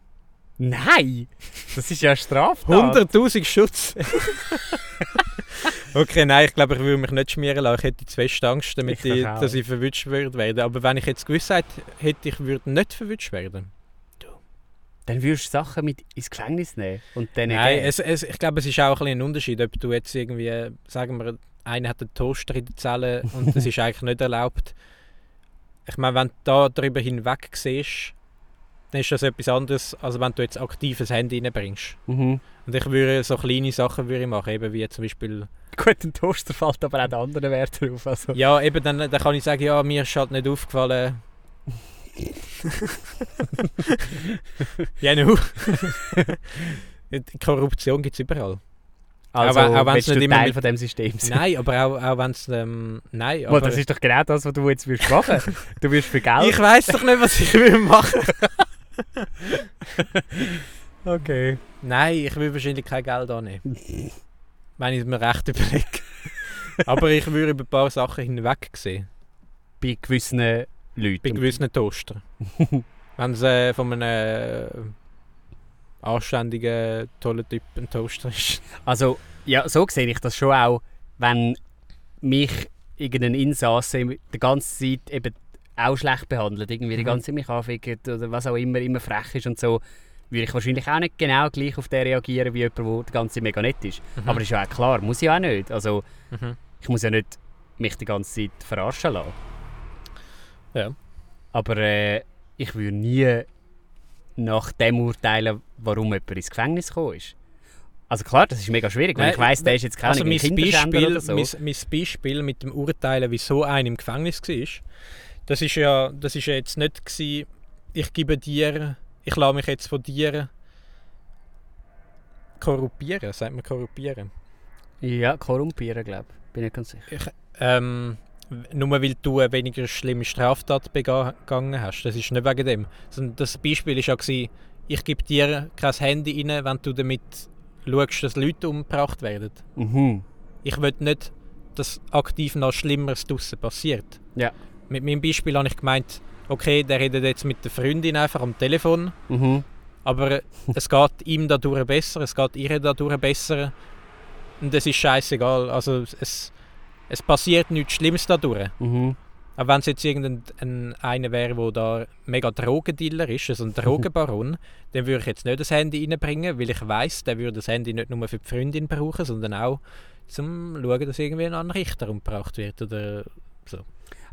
Nein! Das ist ja strafbar. 100'000 Schutz! okay, nein, ich glaube, ich würde mich nicht schmieren lassen. Ich hätte zu fest Angst, damit Ich ich, dass ich verwünscht werden. Aber wenn ich jetzt Gewissheit hätte, ich würde nicht verwünscht werden. Dann würdest du Sachen mit ins Gefängnis nehmen und dann Nein, es, es, ich glaube, es ist auch ein, bisschen ein Unterschied, ob du jetzt irgendwie, sagen wir, einer hat einen Toaster in der Zelle und das ist eigentlich nicht erlaubt. Ich meine, wenn du da darüber hinweg siehst, dann ist das etwas anderes, als wenn du jetzt aktiv ein Handy reinbringst. Mhm. Und ich würde so kleine Sachen würde ich machen, eben wie zum Beispiel, Gut, ein Toaster fällt aber auch der anderen Wert drauf. Also. ja, eben dann, dann kann ich sagen, ja, mir ist halt nicht aufgefallen. ja, nu. Korruption gibt es überall. Also, Aber auch wenn's willst du nicht immer Teil mit- von dem System sein? Nein, aber auch, auch wenn es. Ähm, nein, aber. das ist doch genau das, was du jetzt würdest machen. Du wirst für Geld. ich weiß doch nicht, was ich will machen. okay. Nein, ich will wahrscheinlich kein Geld annehmen. wenn ich es mir recht überlege. aber ich würde über ein paar Sachen hinweg sehen. Bei gewissen Leuten. Bei gewissen Toaster. wenn es äh, von einem äh, anständigen, tollen Typ ein Toaster ist. Also, ja, so sehe ich das schon auch, wenn mich irgendein Insasse die ganze Zeit eben auch schlecht behandelt, irgendwie die Mhm. ganze Zeit mich anfickt oder was auch immer, immer frech ist und so, würde ich wahrscheinlich auch nicht genau gleich auf den reagieren wie jemand, der die ganze mega nett ist. Mhm. Aber ist ja auch klar, muss ich auch nicht. Also, Mhm. ich muss ja nicht mich die ganze Zeit verarschen lassen. Ja. Aber äh, ich würde nie nach dem urteilen, warum jemand ins Gefängnis gekommen ist. Also klar, das ist mega schwierig, weil Nein, ich weiss, der ist jetzt kein Also mein Beispiel, oder so. mein, mein Beispiel mit dem Urteilen, wieso einer im Gefängnis war, das ist ja, das ist ja jetzt nicht gewesen, ich gebe dir, ich lasse mich jetzt von dir korruptieren, sagt man korruptieren. Ja, korrumpieren, glaube ich. Bin nicht ganz sicher. Ähm, nur weil du eine weniger schlimme Straftat begangen hast. Das ist nicht wegen dem. Sondern das Beispiel war ja, gewesen, ich gebe dir kein Handy rein, wenn du damit schaust, dass Leute umgebracht werden. Mhm. Ich will nicht, dass aktiv noch Schlimmeres draussen passiert. Ja. Mit meinem Beispiel habe ich gemeint, okay, der redet jetzt mit der Freundin einfach am Telefon, Mhm. aber es geht ihm dadurch besser, es geht ihr dadurch besser und es ist scheißegal. Also es, es passiert nichts Schlimmes dadurch. Mhm. Aber wenn es jetzt irgendein ein, einer wäre, der da mega Drogendealer ist, also ein Drogenbaron, dann würde ich jetzt nicht das Handy reinbringen, weil ich weiß, der würde das Handy nicht nur für die Freundin brauchen, sondern auch zum schauen, dass irgendwie ein Richter umgebracht wird oder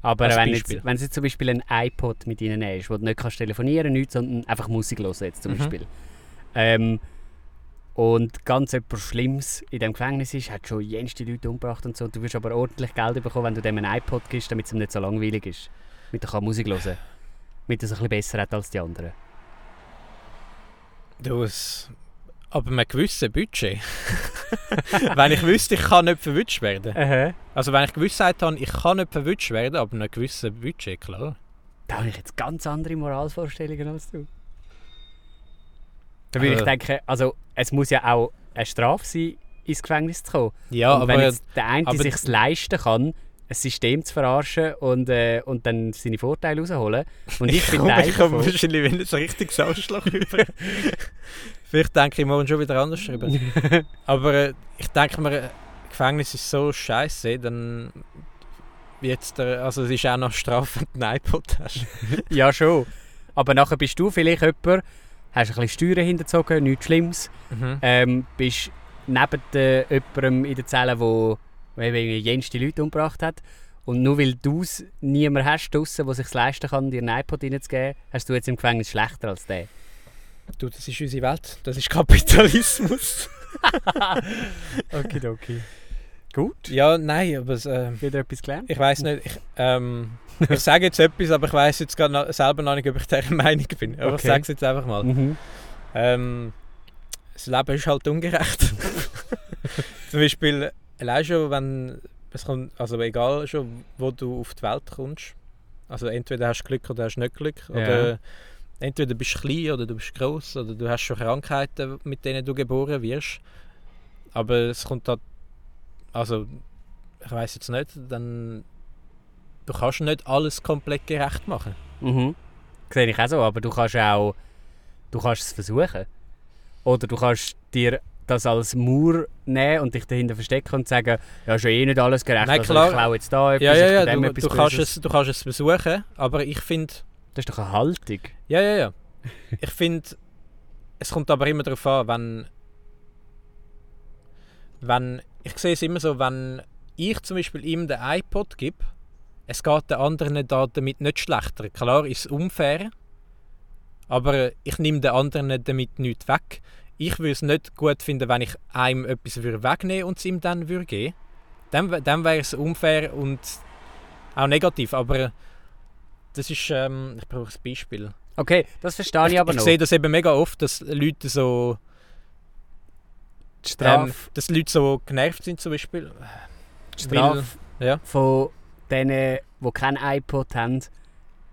Aber wenn Beispiel. jetzt, wenn du jetzt zum Beispiel ein iPod mit ihnen hast, wo du nicht kannst telefonieren nichts, sondern einfach Musik hören jetzt zum Mhm. Beispiel. Ähm, und ganz etwas Schlimmes in dem Gefängnis ist, hat schon jenste Leute umgebracht und so. Du wirst aber ordentlich Geld bekommen, wenn du dem ein iPod gibst, damit es ihm nicht so langweilig ist. Damit er kann Musik hören kann. Damit er es ein bisschen besser hat als die anderen. du, es, aber mit einem gewissen Budget. wenn ich wüsste, ich kann nicht verwünscht werden. Aha. Also wenn ich Gewissheit habe, ich kann nicht verwünscht werden, aber mit einem gewissen Budget, klar. Da habe ich jetzt ganz andere Moralvorstellungen als du. Da würde ich Also- denken, also es muss ja auch eine Strafe sein, ins Gefängnis zu kommen. Ja, und wenn aber jetzt der eine sich leisten kann, ein System zu verarschen und, äh, und dann seine Vorteile rausholen. Und ich bin komme- Teil ich komme wahrscheinlich wieder so richtig Arschloch über. Vielleicht denke ich morgen schon wieder anders drüber. Aber äh, ich denke mir, äh, Gefängnis ist so scheiße, dann jetzt der, also es ist auch noch Strafe, wenn du einen iPod hast. ja, schon. Aber nachher bist du vielleicht jemand, hast ein bisschen Steuern hinterzogen, nichts Schlimmes. Ähm, bist neben äh, jemandem in der Zelle, eben jenste Leute umgebracht hat. Und nur weil du es niemand hast draussen, der sich leisten kann, dir einen iPod reinzugeben, hast du jetzt im Gefängnis schlechter als der. Du, das ist unsere Welt. Das ist Kapitalismus. Okidoki. Gut. ja, nein, aber es, äh, Wieder etwas gelernt? ich weiß nicht. Ich, ähm, ich sage jetzt etwas, aber ich weiß jetzt gerade selber noch nicht, ob ich dieser Meinung bin. Aber ich Okay. sage es jetzt einfach mal. Mhm. Ähm, das Leben ist halt ungerecht. Zum Beispiel, allein schon, wenn es kommt, also egal schon, wo du auf die Welt kommst. Also entweder hast du Glück oder hast du nicht Glück. Oder entweder bist du klein oder du bist groß oder du hast schon Krankheiten, mit denen du geboren wirst. Aber es kommt halt, also ich weiß jetzt nicht, dann du kannst nicht alles komplett gerecht machen. Mhm. Sehe ich auch so, aber du kannst auch du kannst es versuchen. Oder du kannst dir das als Mauer nehmen und dich dahinter verstecken und sagen, ja, ist ja eh nicht alles gerecht, Nein, also klar. ich klaue jetzt da etwas, Ja, ja, ich ja, du, etwas du, kannst es, du kannst es versuchen, aber ich finde, Das ist doch eine Haltung. Ja, ja, ja. Ich finde, es kommt aber immer darauf an, wenn, wenn, ich sehe es immer so, wenn ich zum Beispiel ihm den iPod gebe, es geht den anderen da damit nicht schlechter. Klar ist es unfair, aber ich nehme den anderen damit nichts weg. Ich würde es nicht gut finden, wenn ich einem etwas würde wegnehmen und es ihm dann würde geben. Dann, wär- dann wäre es unfair und auch negativ, aber das ist, ähm, ich brauche ein Beispiel. Okay, das verstehe ich, Ich, aber ich noch. sehe das eben mega oft, dass Leute so, die ähm, dass Leute so genervt sind zum Beispiel. die Strafe ja. von denen, die kein iPod haben,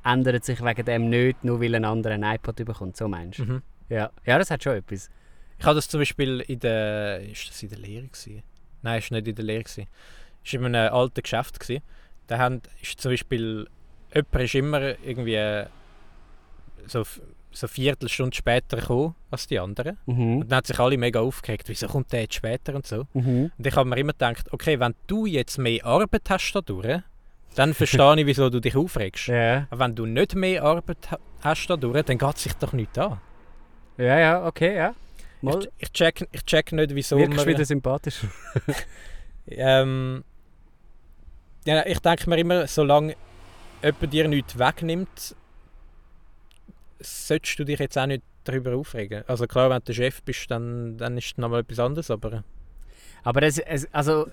ändert sich wegen dem nicht, nur weil ein anderer ein iPod bekommt. So meinst du? Mhm. Ja. ja, das hat schon etwas. Ich hatte das zum Beispiel in der, ist das in der Lehre gewesen? Nein, ist nicht in der Lehre gewesen. Ist in einem alten Geschäft gewesen. Da haben, ist zum Beispiel, jemand ist immer irgendwie so, so eine Viertelstunde später gekommen als die anderen. Mhm. Und dann hat sich alle mega aufgeregt, wieso kommt der jetzt später und so. Mhm. Und ich habe mir immer gedacht, okay, wenn du jetzt mehr Arbeit hast dadurch, dann verstehe ich, wieso du dich aufregst. Ja. Aber wenn du nicht mehr Arbeit ha- hast dadurch, dann geht es sich doch nicht an. ja, ja, okay, ja. Mal, Ich, ich, check, ich check nicht, wieso wirkst man... wieder sympathisch. Ähm, ja, ich denke mir immer, solange jemand dir nichts wegnimmt, solltest du dich jetzt auch nicht darüber aufregen. Also klar, wenn du der Chef bist, dann, dann ist es nochmal etwas anderes, aber... Aber es, es, also,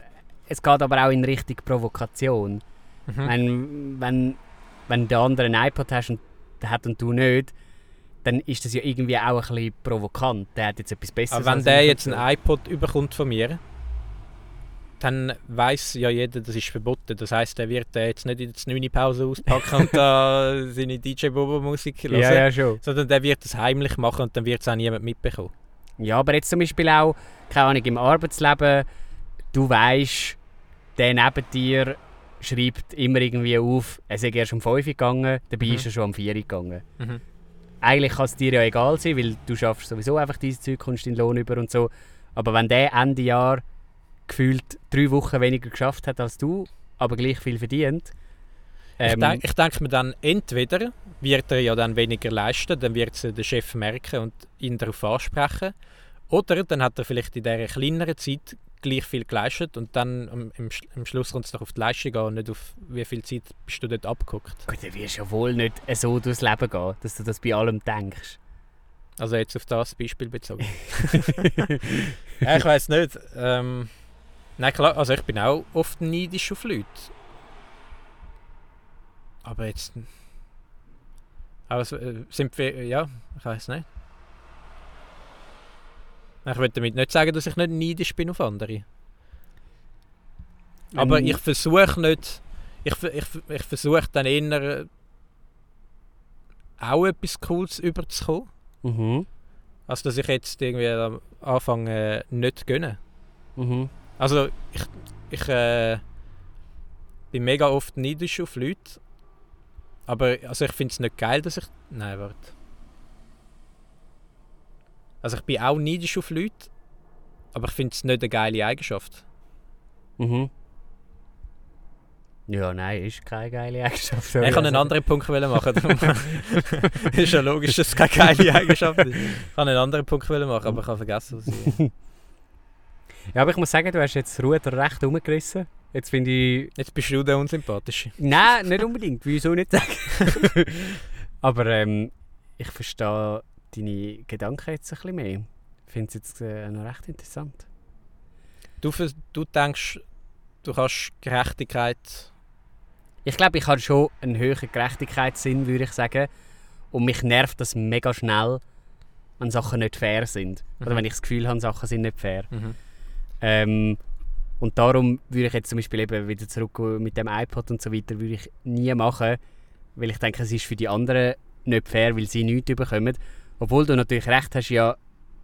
es geht aber auch in Richtung Provokation. Mhm. Wenn, wenn, wenn der andere ein iPod hast und der hat und du nicht, dann ist das ja irgendwie auch ein bisschen provokant. Der hat jetzt etwas Besseres. Aber wenn der jetzt ein iPod überkommt von mir, dann weiß ja jeder, das ist verboten. Das heißt, er wird den jetzt nicht in der 9 Pause auspacken und da seine DJ Bobo Musik hören, Ja, ja, schon. sondern der wird es heimlich machen und dann wird es auch niemand mitbekommen. Ja, aber jetzt zum Beispiel auch, keine Ahnung, im Arbeitsleben, du weißt, der neben dir schreibt immer irgendwie auf, er sei erst um 5 Uhr gegangen, dabei Mhm. ist er schon um 4 Uhr gegangen. Mhm. Eigentlich kann es dir ja egal sein, weil du schaffst sowieso einfach dieses Zeug, kommst deinen Lohn über und so. Aber wenn der Ende Jahr gefühlt drei Wochen weniger geschafft hat als du, aber gleich viel verdient, Ich ähm, denke ich denk mir dann, entweder wird er ja dann weniger leisten, dann wird es der Chef merken und ihn darauf ansprechen. Oder dann hat er vielleicht in dieser kleineren Zeit gleich viel geleistet und dann am, im, am Schluss kommt es doch auf die Leistung an und nicht auf wie viel Zeit bist du dort abgeguckt. gut, dann wirst ja wohl nicht so durchs Leben gehen, dass du das bei allem denkst. Also jetzt auf das Beispiel bezogen. ja, ich weiß nicht. Ähm, nein, klar, also ich bin auch oft neidisch auf Leute. Aber jetzt. Äh, sind wir. Ja, ich weiß nicht. Ich will damit nicht sagen, dass ich nicht neidisch bin auf andere. Aber Wenn- ich versuche nicht. Ich, ich, ich versuche dann eher äh, auch etwas Cooles überzukommen. Mhm. Also dass ich jetzt irgendwie am Anfang äh, nicht gönne. Mhm. Also ich, ich äh, bin mega oft neidisch auf Leute. Aber also ich finde es nicht geil, dass ich... Nein, warte. Also ich bin auch neidisch auf Leute, aber ich finde es nicht eine geile Eigenschaft. Mhm. Ja, nein, ist keine geile Eigenschaft. ich kann einen anderen Punkt machen. ist ja logisch, dass es keine geile Eigenschaft ist. Ich kann einen anderen Punkt machen, aber ich habe vergessen, was ich... Ja, aber ich muss sagen, du hast jetzt Ruder recht umgerissen Jetzt finde ich... Jetzt bist du der Unsympathische. Nein, nicht unbedingt, wieso nicht sagen. Aber ähm, ich verstehe deine Gedanken jetzt ein bisschen mehr. Ich finde es jetzt äh, noch recht interessant. Du, vers- du denkst, du kannst Gerechtigkeit. Ich glaube, ich habe schon einen höheren Gerechtigkeitssinn, würde ich sagen. Und mich nervt das mega schnell, wenn Sachen nicht fair sind. Oder Mhm. wenn ich das Gefühl habe, Sachen sind nicht fair. Mhm. Ähm, und darum würde ich jetzt zum Beispiel eben wieder zurück mit dem iPod und so weiter, würde ich nie machen, weil ich denke, es ist für die anderen nicht fair, weil sie nichts bekommen. Obwohl du natürlich recht hast, ja,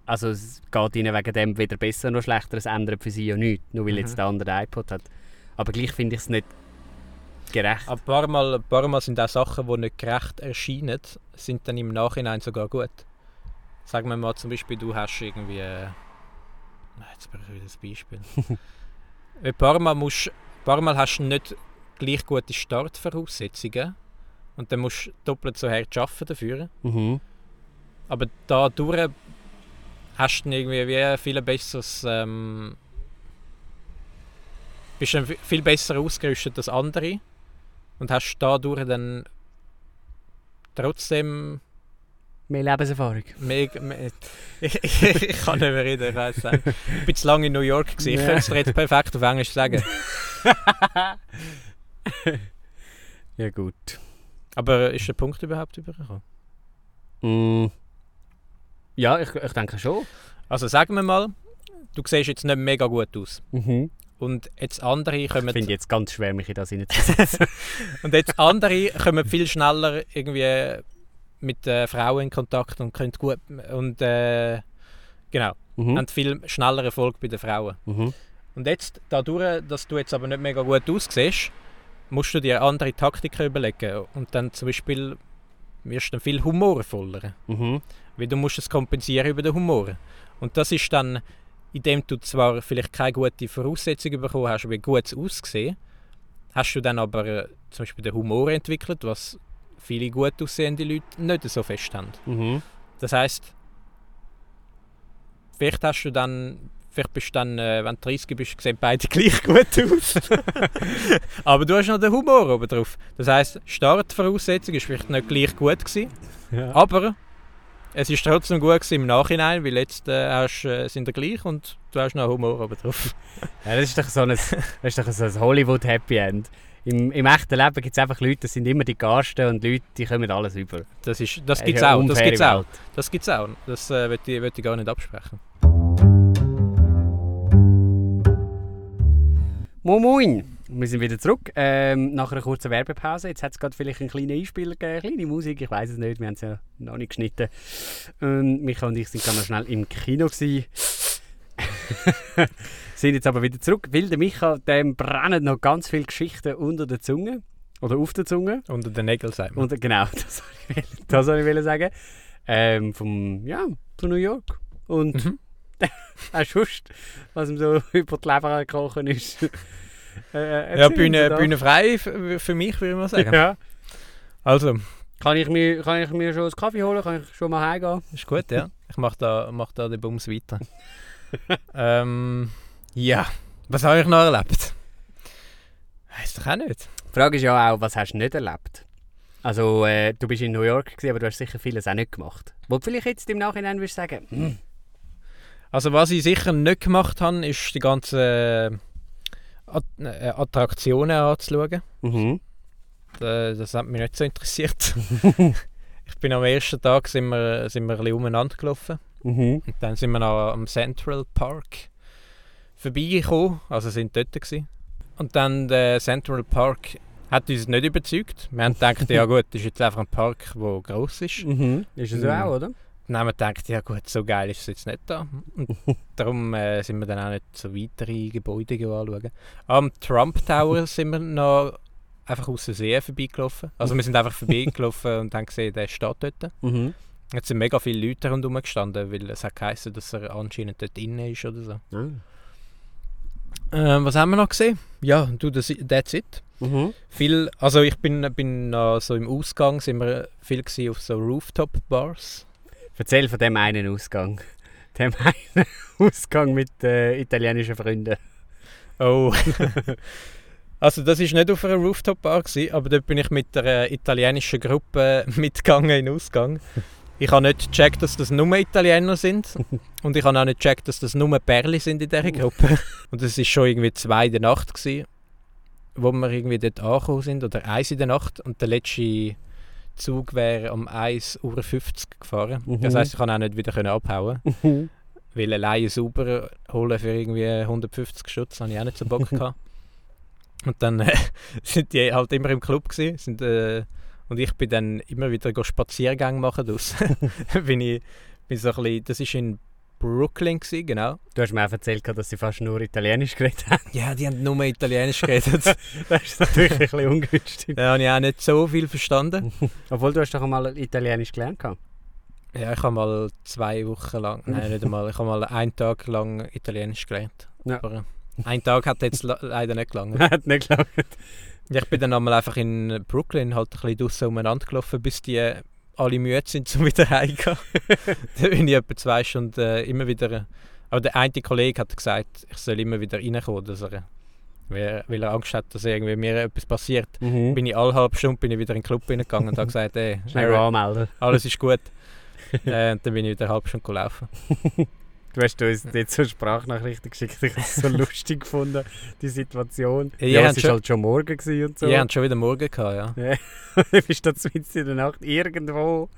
also es geht ihnen wegen dem weder besser noch schlechter, es ändert für sie ja nichts, nur weil Mhm. jetzt der andere iPod hat. Aber gleich finde ich es nicht gerecht. Ein paar, Mal, ein paar Mal sind auch Sachen, die nicht gerecht erscheinen, sind dann im Nachhinein sogar gut. Sagen wir mal zum Beispiel, du hast irgendwie. Jetzt brauche ich wieder das Beispiel. ein, paar Mal musst, ein paar Mal hast du nicht gleich gute Startvoraussetzungen und dann musst du doppelt so hart arbeiten dafür. Mhm. Aber dadurch hast du irgendwie wie ein viel besseres. Ähm, bist dann viel besser ausgerüstet als andere und hast dadurch dann trotzdem Mehr Lebenserfahrung. mehr. mehr ich, ich, ich kann nicht mehr reden, ich weiß nicht. Ich bin zu lange in New York, gewesen. ich könnte es jetzt perfekt auf Englisch sagen. Ja gut. Aber ist der Punkt überhaupt übergekommen? Mm. Ja, ich, ich denke schon. Also sagen wir mal, du siehst jetzt nicht mega gut aus. Mhm. Und jetzt andere Ich kommen. finde jetzt ganz schwer, mich in das hineinzusetzen. Und jetzt andere kommen viel schneller irgendwie mit äh, Frauen in Kontakt und können gut und äh, genau, mhm. haben viel schneller Erfolg bei den Frauen. Mhm. Und jetzt dadurch, dass du jetzt aber nicht mega gut aussiehst, musst du dir andere Taktiken überlegen und dann zum Beispiel wirst du dann viel humorvoller, Mhm. weil du musst es kompensieren über den Humor. Und das ist dann, indem du zwar vielleicht keine gute Voraussetzung bekommen hast, wie gutes Aussehen, hast du dann aber äh, zum Beispiel den Humor entwickelt, was viele gut aussehende Leute nicht so fest haben. Mhm. Das heißt, vielleicht hast du dann, vielleicht bist du dann, äh, wenn du 30 bist, sehen beide gleich gut aus. Aber du hast noch den Humor oben drauf. Das heißt, Startvoraussetzung ist vielleicht nicht gleich gut gewesen, Ja. aber es ist trotzdem gut gewesen im Nachhinein, weil jetzt äh, hast, äh, sind wir gleich und du hast noch Humor oben drauf. Ja, das ist doch so ein, das ist doch so ein Hollywood Happy End. Im, Im echten Leben gibt es einfach Leute, das sind immer die Garsten und Leute, die kommen alles über. Das, ist, das gibt es eine auch. Das gibt's auch. Das gibt's auch. Das äh, will ich, will ich gar nicht absprechen. Moin Moin! Wir sind wieder zurück ähm, nach einer kurzen Werbepause. Jetzt hat es gerade vielleicht einen kleinen Einspieler gegeben, kleine Musik, ich weiß es nicht, wir haben es ja noch nicht geschnitten. Ähm, Micha und ich sind gerade noch schnell im Kino. Gewesen. sind jetzt aber wieder zurück, weil der Micha, dem brennen noch ganz viele Geschichten unter der Zunge. Oder auf der Zunge. Unter den Nägeln sagt man. Und, genau, das soll ich, will- das soll ich wollen sagen. Ähm, vom, ja, von New York. Und Mhm. auch sonst, was ihm so über die Leber gekrochen ist. äh, Ja, erzählen Sie Bühne. Bühne frei für, für mich, würde ich mal sagen. Ja. Also, Kann ich, mir, kann ich mir schon einen Kaffee holen? Kann ich schon mal heimgehen? ist gut, ja. Ich mache da, mach da den Bums weiter. Ähm, ja, was habe ich noch erlebt? Weiß doch auch nicht. Die Frage ist ja auch, was hast du nicht erlebt? Also, äh, du bist in New York, gewesen, aber du hast sicher vieles auch nicht gemacht. Wo du vielleicht jetzt im Nachhinein würdest sagen, hm, Also, was ich sicher nicht gemacht habe, ist die ganzen äh, äh, Attraktionen anzuschauen. mhm. Äh, das hat mich nicht so interessiert. ich bin am ersten Tag sind wir, sind wir ein bisschen umeinander gelaufen. Mhm. Und dann sind wir noch am Central Park vorbeigekommen, also sind dort gewesen. Und dann der Central Park hat uns nicht überzeugt. Wir haben gedacht, ja gut, das ist jetzt einfach ein Park, der gross ist. Mhm. Ist es Mhm. auch, oder? Dann haben wir gedacht, ja gut, so geil ist es jetzt nicht da. Und darum äh, sind wir dann auch nicht so weitere Gebäude anschauen. Am Trump Tower sind wir noch einfach aus der See vorbeigelaufen. Also wir sind einfach vorbeigelaufen und haben gesehen, der steht dort. Mhm. Jetzt sind mega viele Leute rundherum gestanden, weil es hat geheißen, dass er anscheinend dort drin ist oder so. Ah. Ähm, was haben wir noch gesehen? Ja, du, das, that's it. Mhm. Viel, also ich bin, bin noch so im Ausgang, sind wir viel auf so Rooftop-Bars. Erzähl von dem einen Ausgang. Dem einen Ausgang mit äh, italienischen Freunden. Oh. Also das ist nicht auf einer Rooftop-Bar, aber dort bin ich mit einer italienischen Gruppe mitgegangen in den Ausgang. Ich habe nicht gecheckt, dass das nur Italiener sind und ich habe auch nicht gecheckt, dass das nur Perli sind in dieser Gruppe. Und es war schon irgendwie zwei in der Nacht, gewesen, wo wir irgendwie dort angekommen sind, oder eins in der Nacht und der letzte Zug wäre um 1.50 Uhr gefahren. Mhm. Das heisst, ich konnte auch nicht wieder können abhauen weil alleine sauber holen für irgendwie 150 Schutz habe ich auch nicht so Bock gehabt. Und dann äh, sind die halt immer im Club gewesen, sind, äh, und ich bin dann immer wieder Spaziergänge machen draussen. bin ich bin so ein bisschen, das ist in Brooklyn gewesen, genau. Du hast mir auch erzählt, dass sie fast nur Italienisch geredet haben. Ja, die haben nur Italienisch geredet. Das ist natürlich ein bisschen ungünstig. da habe ich auch nicht so viel verstanden. Obwohl, du hast doch einmal Italienisch gelernt. Ja, ich habe mal zwei Wochen lang, nein nicht einmal, ich habe mal einen Tag lang Italienisch gelernt. Ja. Aber ein Tag hat jetzt le- leider nicht gelangt. Hat nicht gelangt. Ja, ich bin dann einmal einfach in Brooklyn halt ein bisschen draussen umeinander gelaufen, bis die äh, alle müde sind, um wieder heimzugehen. da bin ich etwa zwei Stunden äh, immer wieder... Aber der eine Kollege hat gesagt, ich soll immer wieder reinkommen, dass er, weil er Angst hat, dass irgendwie mir etwas passiert. Mhm. Bin ich alle halbe Stunde bin ich wieder in den Club reingegangen und habe gesagt, ey, Schnell anmelden. alles ist gut. äh, und dann bin ich wieder eine halbe Stunde gelaufen. Du hast uns jetzt so Sprachnachrichten geschickt. Ich habe es so lustig gefunden, die Situation. Ja, Ja, es war halt schon morgen und so. Ihr habt schon wieder morgen gehabt, ja. du bist da mitten in der Nacht irgendwo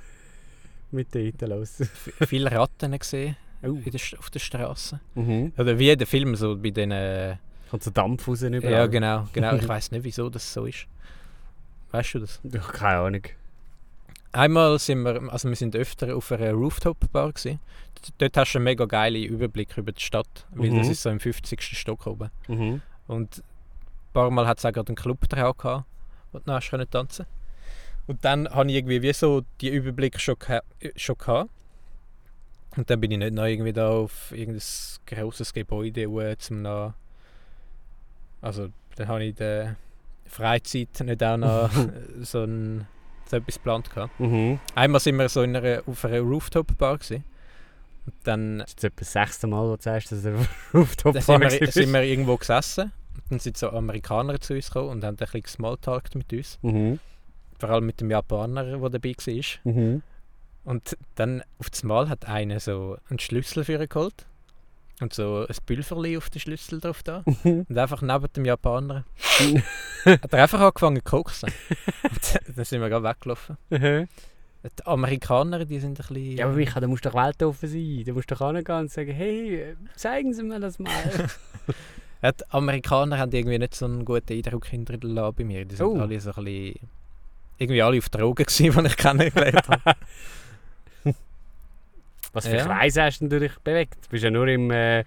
mit den los. V- Viele Ratten gesehen Oh. der, auf der Straße. Mhm. Oder wie in den Film, so bei den... Äh, Kommt so Dampf raus überall. ja, genau, genau. Ich weiß nicht, wieso das so ist. Weißt du das? Ich keine Ahnung. Einmal sind wir, also wir sind öfter auf einer Rooftop-Bar gewesen. Dort hast du einen mega geilen Überblick über die Stadt, weil Mhm. das ist so im 50. Stock oben. Mhm. Und ein paar Mal hat es auch gerade einen Club drauf gehabt, wo du noch hast können tanzen Und dann habe ich irgendwie wie so die Überblick schon, schon gehabt. Und dann bin ich nicht noch irgendwie da auf irgendein grosses Gebäude uh, zum noch... Also dann habe ich der Freizeit nicht auch noch so, ein, so etwas geplant gehabt. Mhm. Einmal sind wir so in einer, auf einer Rooftop-Bar gewesen. Und dann Das ist etwa das sechste Mal, wo du sagst, dass er Rooftop dann sind wir, sind wir irgendwo gesessen. Und dann sind so Amerikaner zu uns gekommen und haben ein bisschen gesmalltalkt mit uns. Mhm. Vor allem mit dem Japaner, der dabei war. Mhm. Und dann auf das Mal hat einer so einen Schlüssel für ihn geholt. Und so ein Pülverli auf den Schlüssel drauf da. Und einfach neben dem Japaner hat er einfach angefangen zu koksen. Dann sind wir gerade weggelaufen. Mhm. Die Amerikaner, die sind ein bisschen... Ja, aber Micha, da musst du doch weltoffen sein. Da musst du doch hingehen und sagen, hey, zeigen Sie mir das mal. Ja, die Amerikaner haben irgendwie nicht so einen guten Eindruck hinterlassen bei mir. Die sind Oh. alle so ein bisschen... Irgendwie alle auf Drogen gewesen, die ich kennengelernt habe. Was für Ja. Kreise hast du dich bewegt? Du bist ja nur im, äh,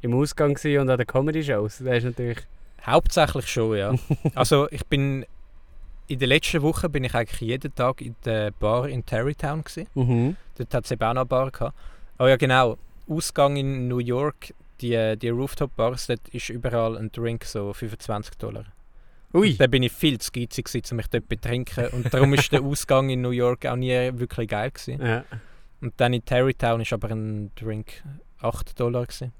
im Ausgang und an den Comedy-Shows. Das ist natürlich... Hauptsächlich schon, ja. Also ich bin... In den letzten Wochen bin ich eigentlich jeden Tag in der Bar in Terrytown gewesen. Mhm. Dort hat es eben auch noch eine Bar gehabt. Oh ja, genau. Ausgang in New York, die, die Rooftop-Bars, dort ist überall ein Drink so 25 Dollar. Ui. Da bin ich viel zu geizig, um mich dort zu betrinken. Und darum ist der Ausgang in New York auch nie wirklich geil. Gewesen. Ja. Und dann in Terrytown ist aber ein Drink 8 Dollar. Gewesen.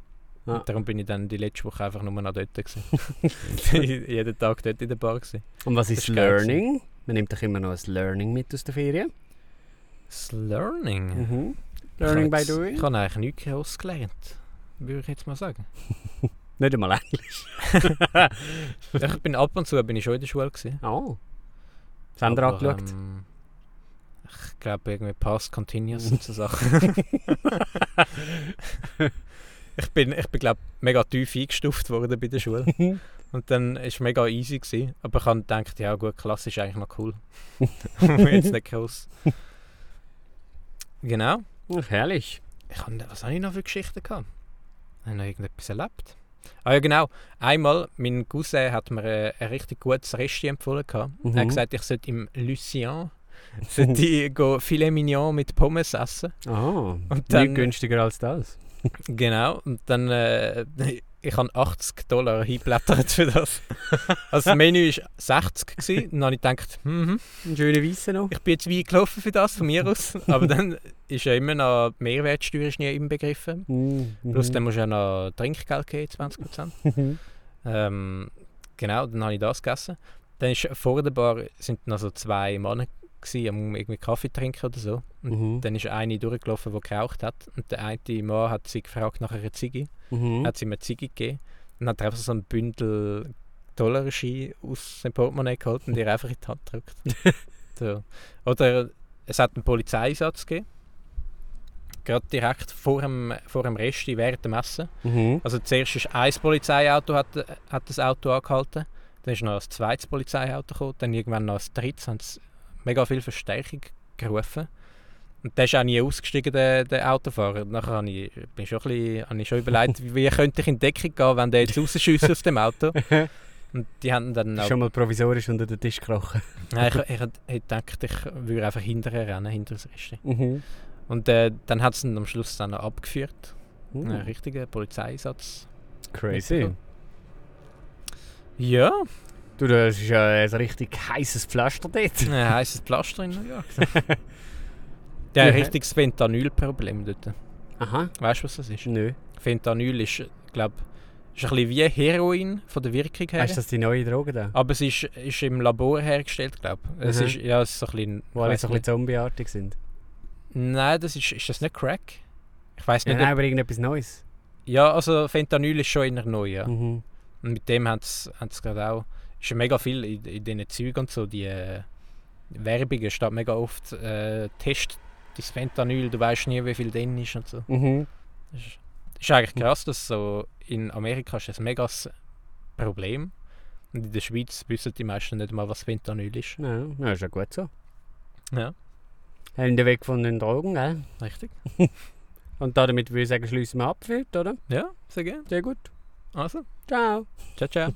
Ah. Und darum bin ich dann die letzte Woche einfach nur noch dort. Jeden Tag dort in der Bar. Gewesen. Und was Das ist geil Learning? Man nimmt doch immer noch ein Learning mit aus der Ferien. Das Learning. Mhm. Learning by doing? Ich habe eigentlich nichts groß gelernt. Würde ich jetzt mal sagen. Nicht einmal Englisch. ich bin ab und zu bin ich schon in der Schule. Gewesen. Oh. Was haben wir Aber, angeschaut? ähm, ich glaube irgendwie Past Continuous und so Sachen. ich bin, ich bin glaube mega tief eingestuft worden bei der Schule. Und dann war es mega easy. Gewesen. Aber ich habe gedacht, ja gut, Klasse ist eigentlich noch cool. Jetzt nicht groß. Genau. Ach, herrlich. Ich hab, was habe ich noch für Geschichten gehabt? Habe ich noch irgendetwas erlebt? Ah ja genau, einmal, mein Cousin hat mir äh, ein richtig gutes Resti empfohlen. gehabt. Er Mhm. hat gesagt, ich sollte im Lucien sollte ich go Filet Mignon mit Pommes essen. Ah, Und dann- nicht günstiger als das. Genau, und dann, äh, ich habe 80 Dollar hingeblättert für das. Also das Menü war 60 gewesen. und dann habe ich gedacht, hm, Ein schöner Weisse noch. ich bin jetzt wie gelaufen für das, von mir aus. Aber dann ist ja immer noch, die Mehrwertsteuer ist nie inbegriffen. Mhm. Plus dann musst du ja noch Trinkgeld geben, 20%. Mhm. Ähm, Genau, dann habe ich das gegessen. Dann ist vor der Bar sind noch so zwei Männer gewesen, am irgendwie Kaffee trinken oder so. Und Mhm. dann ist eine durchgelaufen, die geraucht hat. Und der eine Mann hat sie gefragt nach einer Ziege. Mhm. Hat sie eine Ziege gegeben. Dann hat er einfach so ein Bündel Dollarschein aus dem Portemonnaie geholt und ihr einfach in die Hand gedrückt. so. Oder es hat einen Polizeieinsatz gegeben. Gerade direkt vor dem, vor dem Resti während dem Essen. Mhm. Also zuerst ist ein Polizeiauto hat, hat das Auto angehalten, dann ist noch ein zweites Polizeiauto gekommen, dann irgendwann noch ein drittes, haben sie mega viel Verstärkung gerufen. Und der ist auch nie ausgestiegen, der, der Autofahrer. Nachher habe ich, bin schon ein bisschen, habe ich schon überlegt, wie könnte ich in Deckung gehen, wenn der jetzt rausschießt aus dem Auto. Und die haben dann auch... Schon mal provisorisch unter den Tisch gekrochen. Nein, ich, ich, ich gedacht, ich würde einfach hinterher rennen, hinter das Resti. Mhm. Und äh, dann hat es ihn am Schluss dann noch abgeführt. Mhm. Ein richtiger Polizeieinsatz. Crazy. Ja, Du, das ist ja ein richtig heißes Pflaster dort. Ein heißes Pflaster in New York. Der hat ein richtiges Fentanyl-Problem dort. Aha. Weißt du, was das ist? Nö. Fentanyl ist, glaube ist ein bisschen wie Heroin von der Wirkung her. Ist das die neue Droge da? Aber es ist, ist im Labor hergestellt, glaube ich. Es ist, ja, es ist ein bisschen... Wo alle so ein bisschen zombieartig sind. Nein, das ist, ist das nicht Crack? Ich weiß Ja, nicht. nein, aber irgendetwas Neues. ja, also Fentanyl ist schon eher neu, ja. Mhm. Und mit dem haben sie gerade auch... Ist ja mega viel in, in diesen Zügen und so, die äh, Werbungen steht mega oft äh, Test das Fentanyl, du weißt nie, wie viel drin ist und so. Mhm. Das ist, das ist eigentlich krass, dass so in Amerika ist das ein mega Problem. Und in der Schweiz wissen die meisten nicht mal, was Fentanyl ist. Ja, ja, ist ja gut so. Ja, Haben den Weg von den Drogen, gell? richtig. Und damit würde ich sagen, schließen wir ab, Philipp, oder? Ja, sehr gerne. Sehr gut. Also, Ciao. ciao, ciao.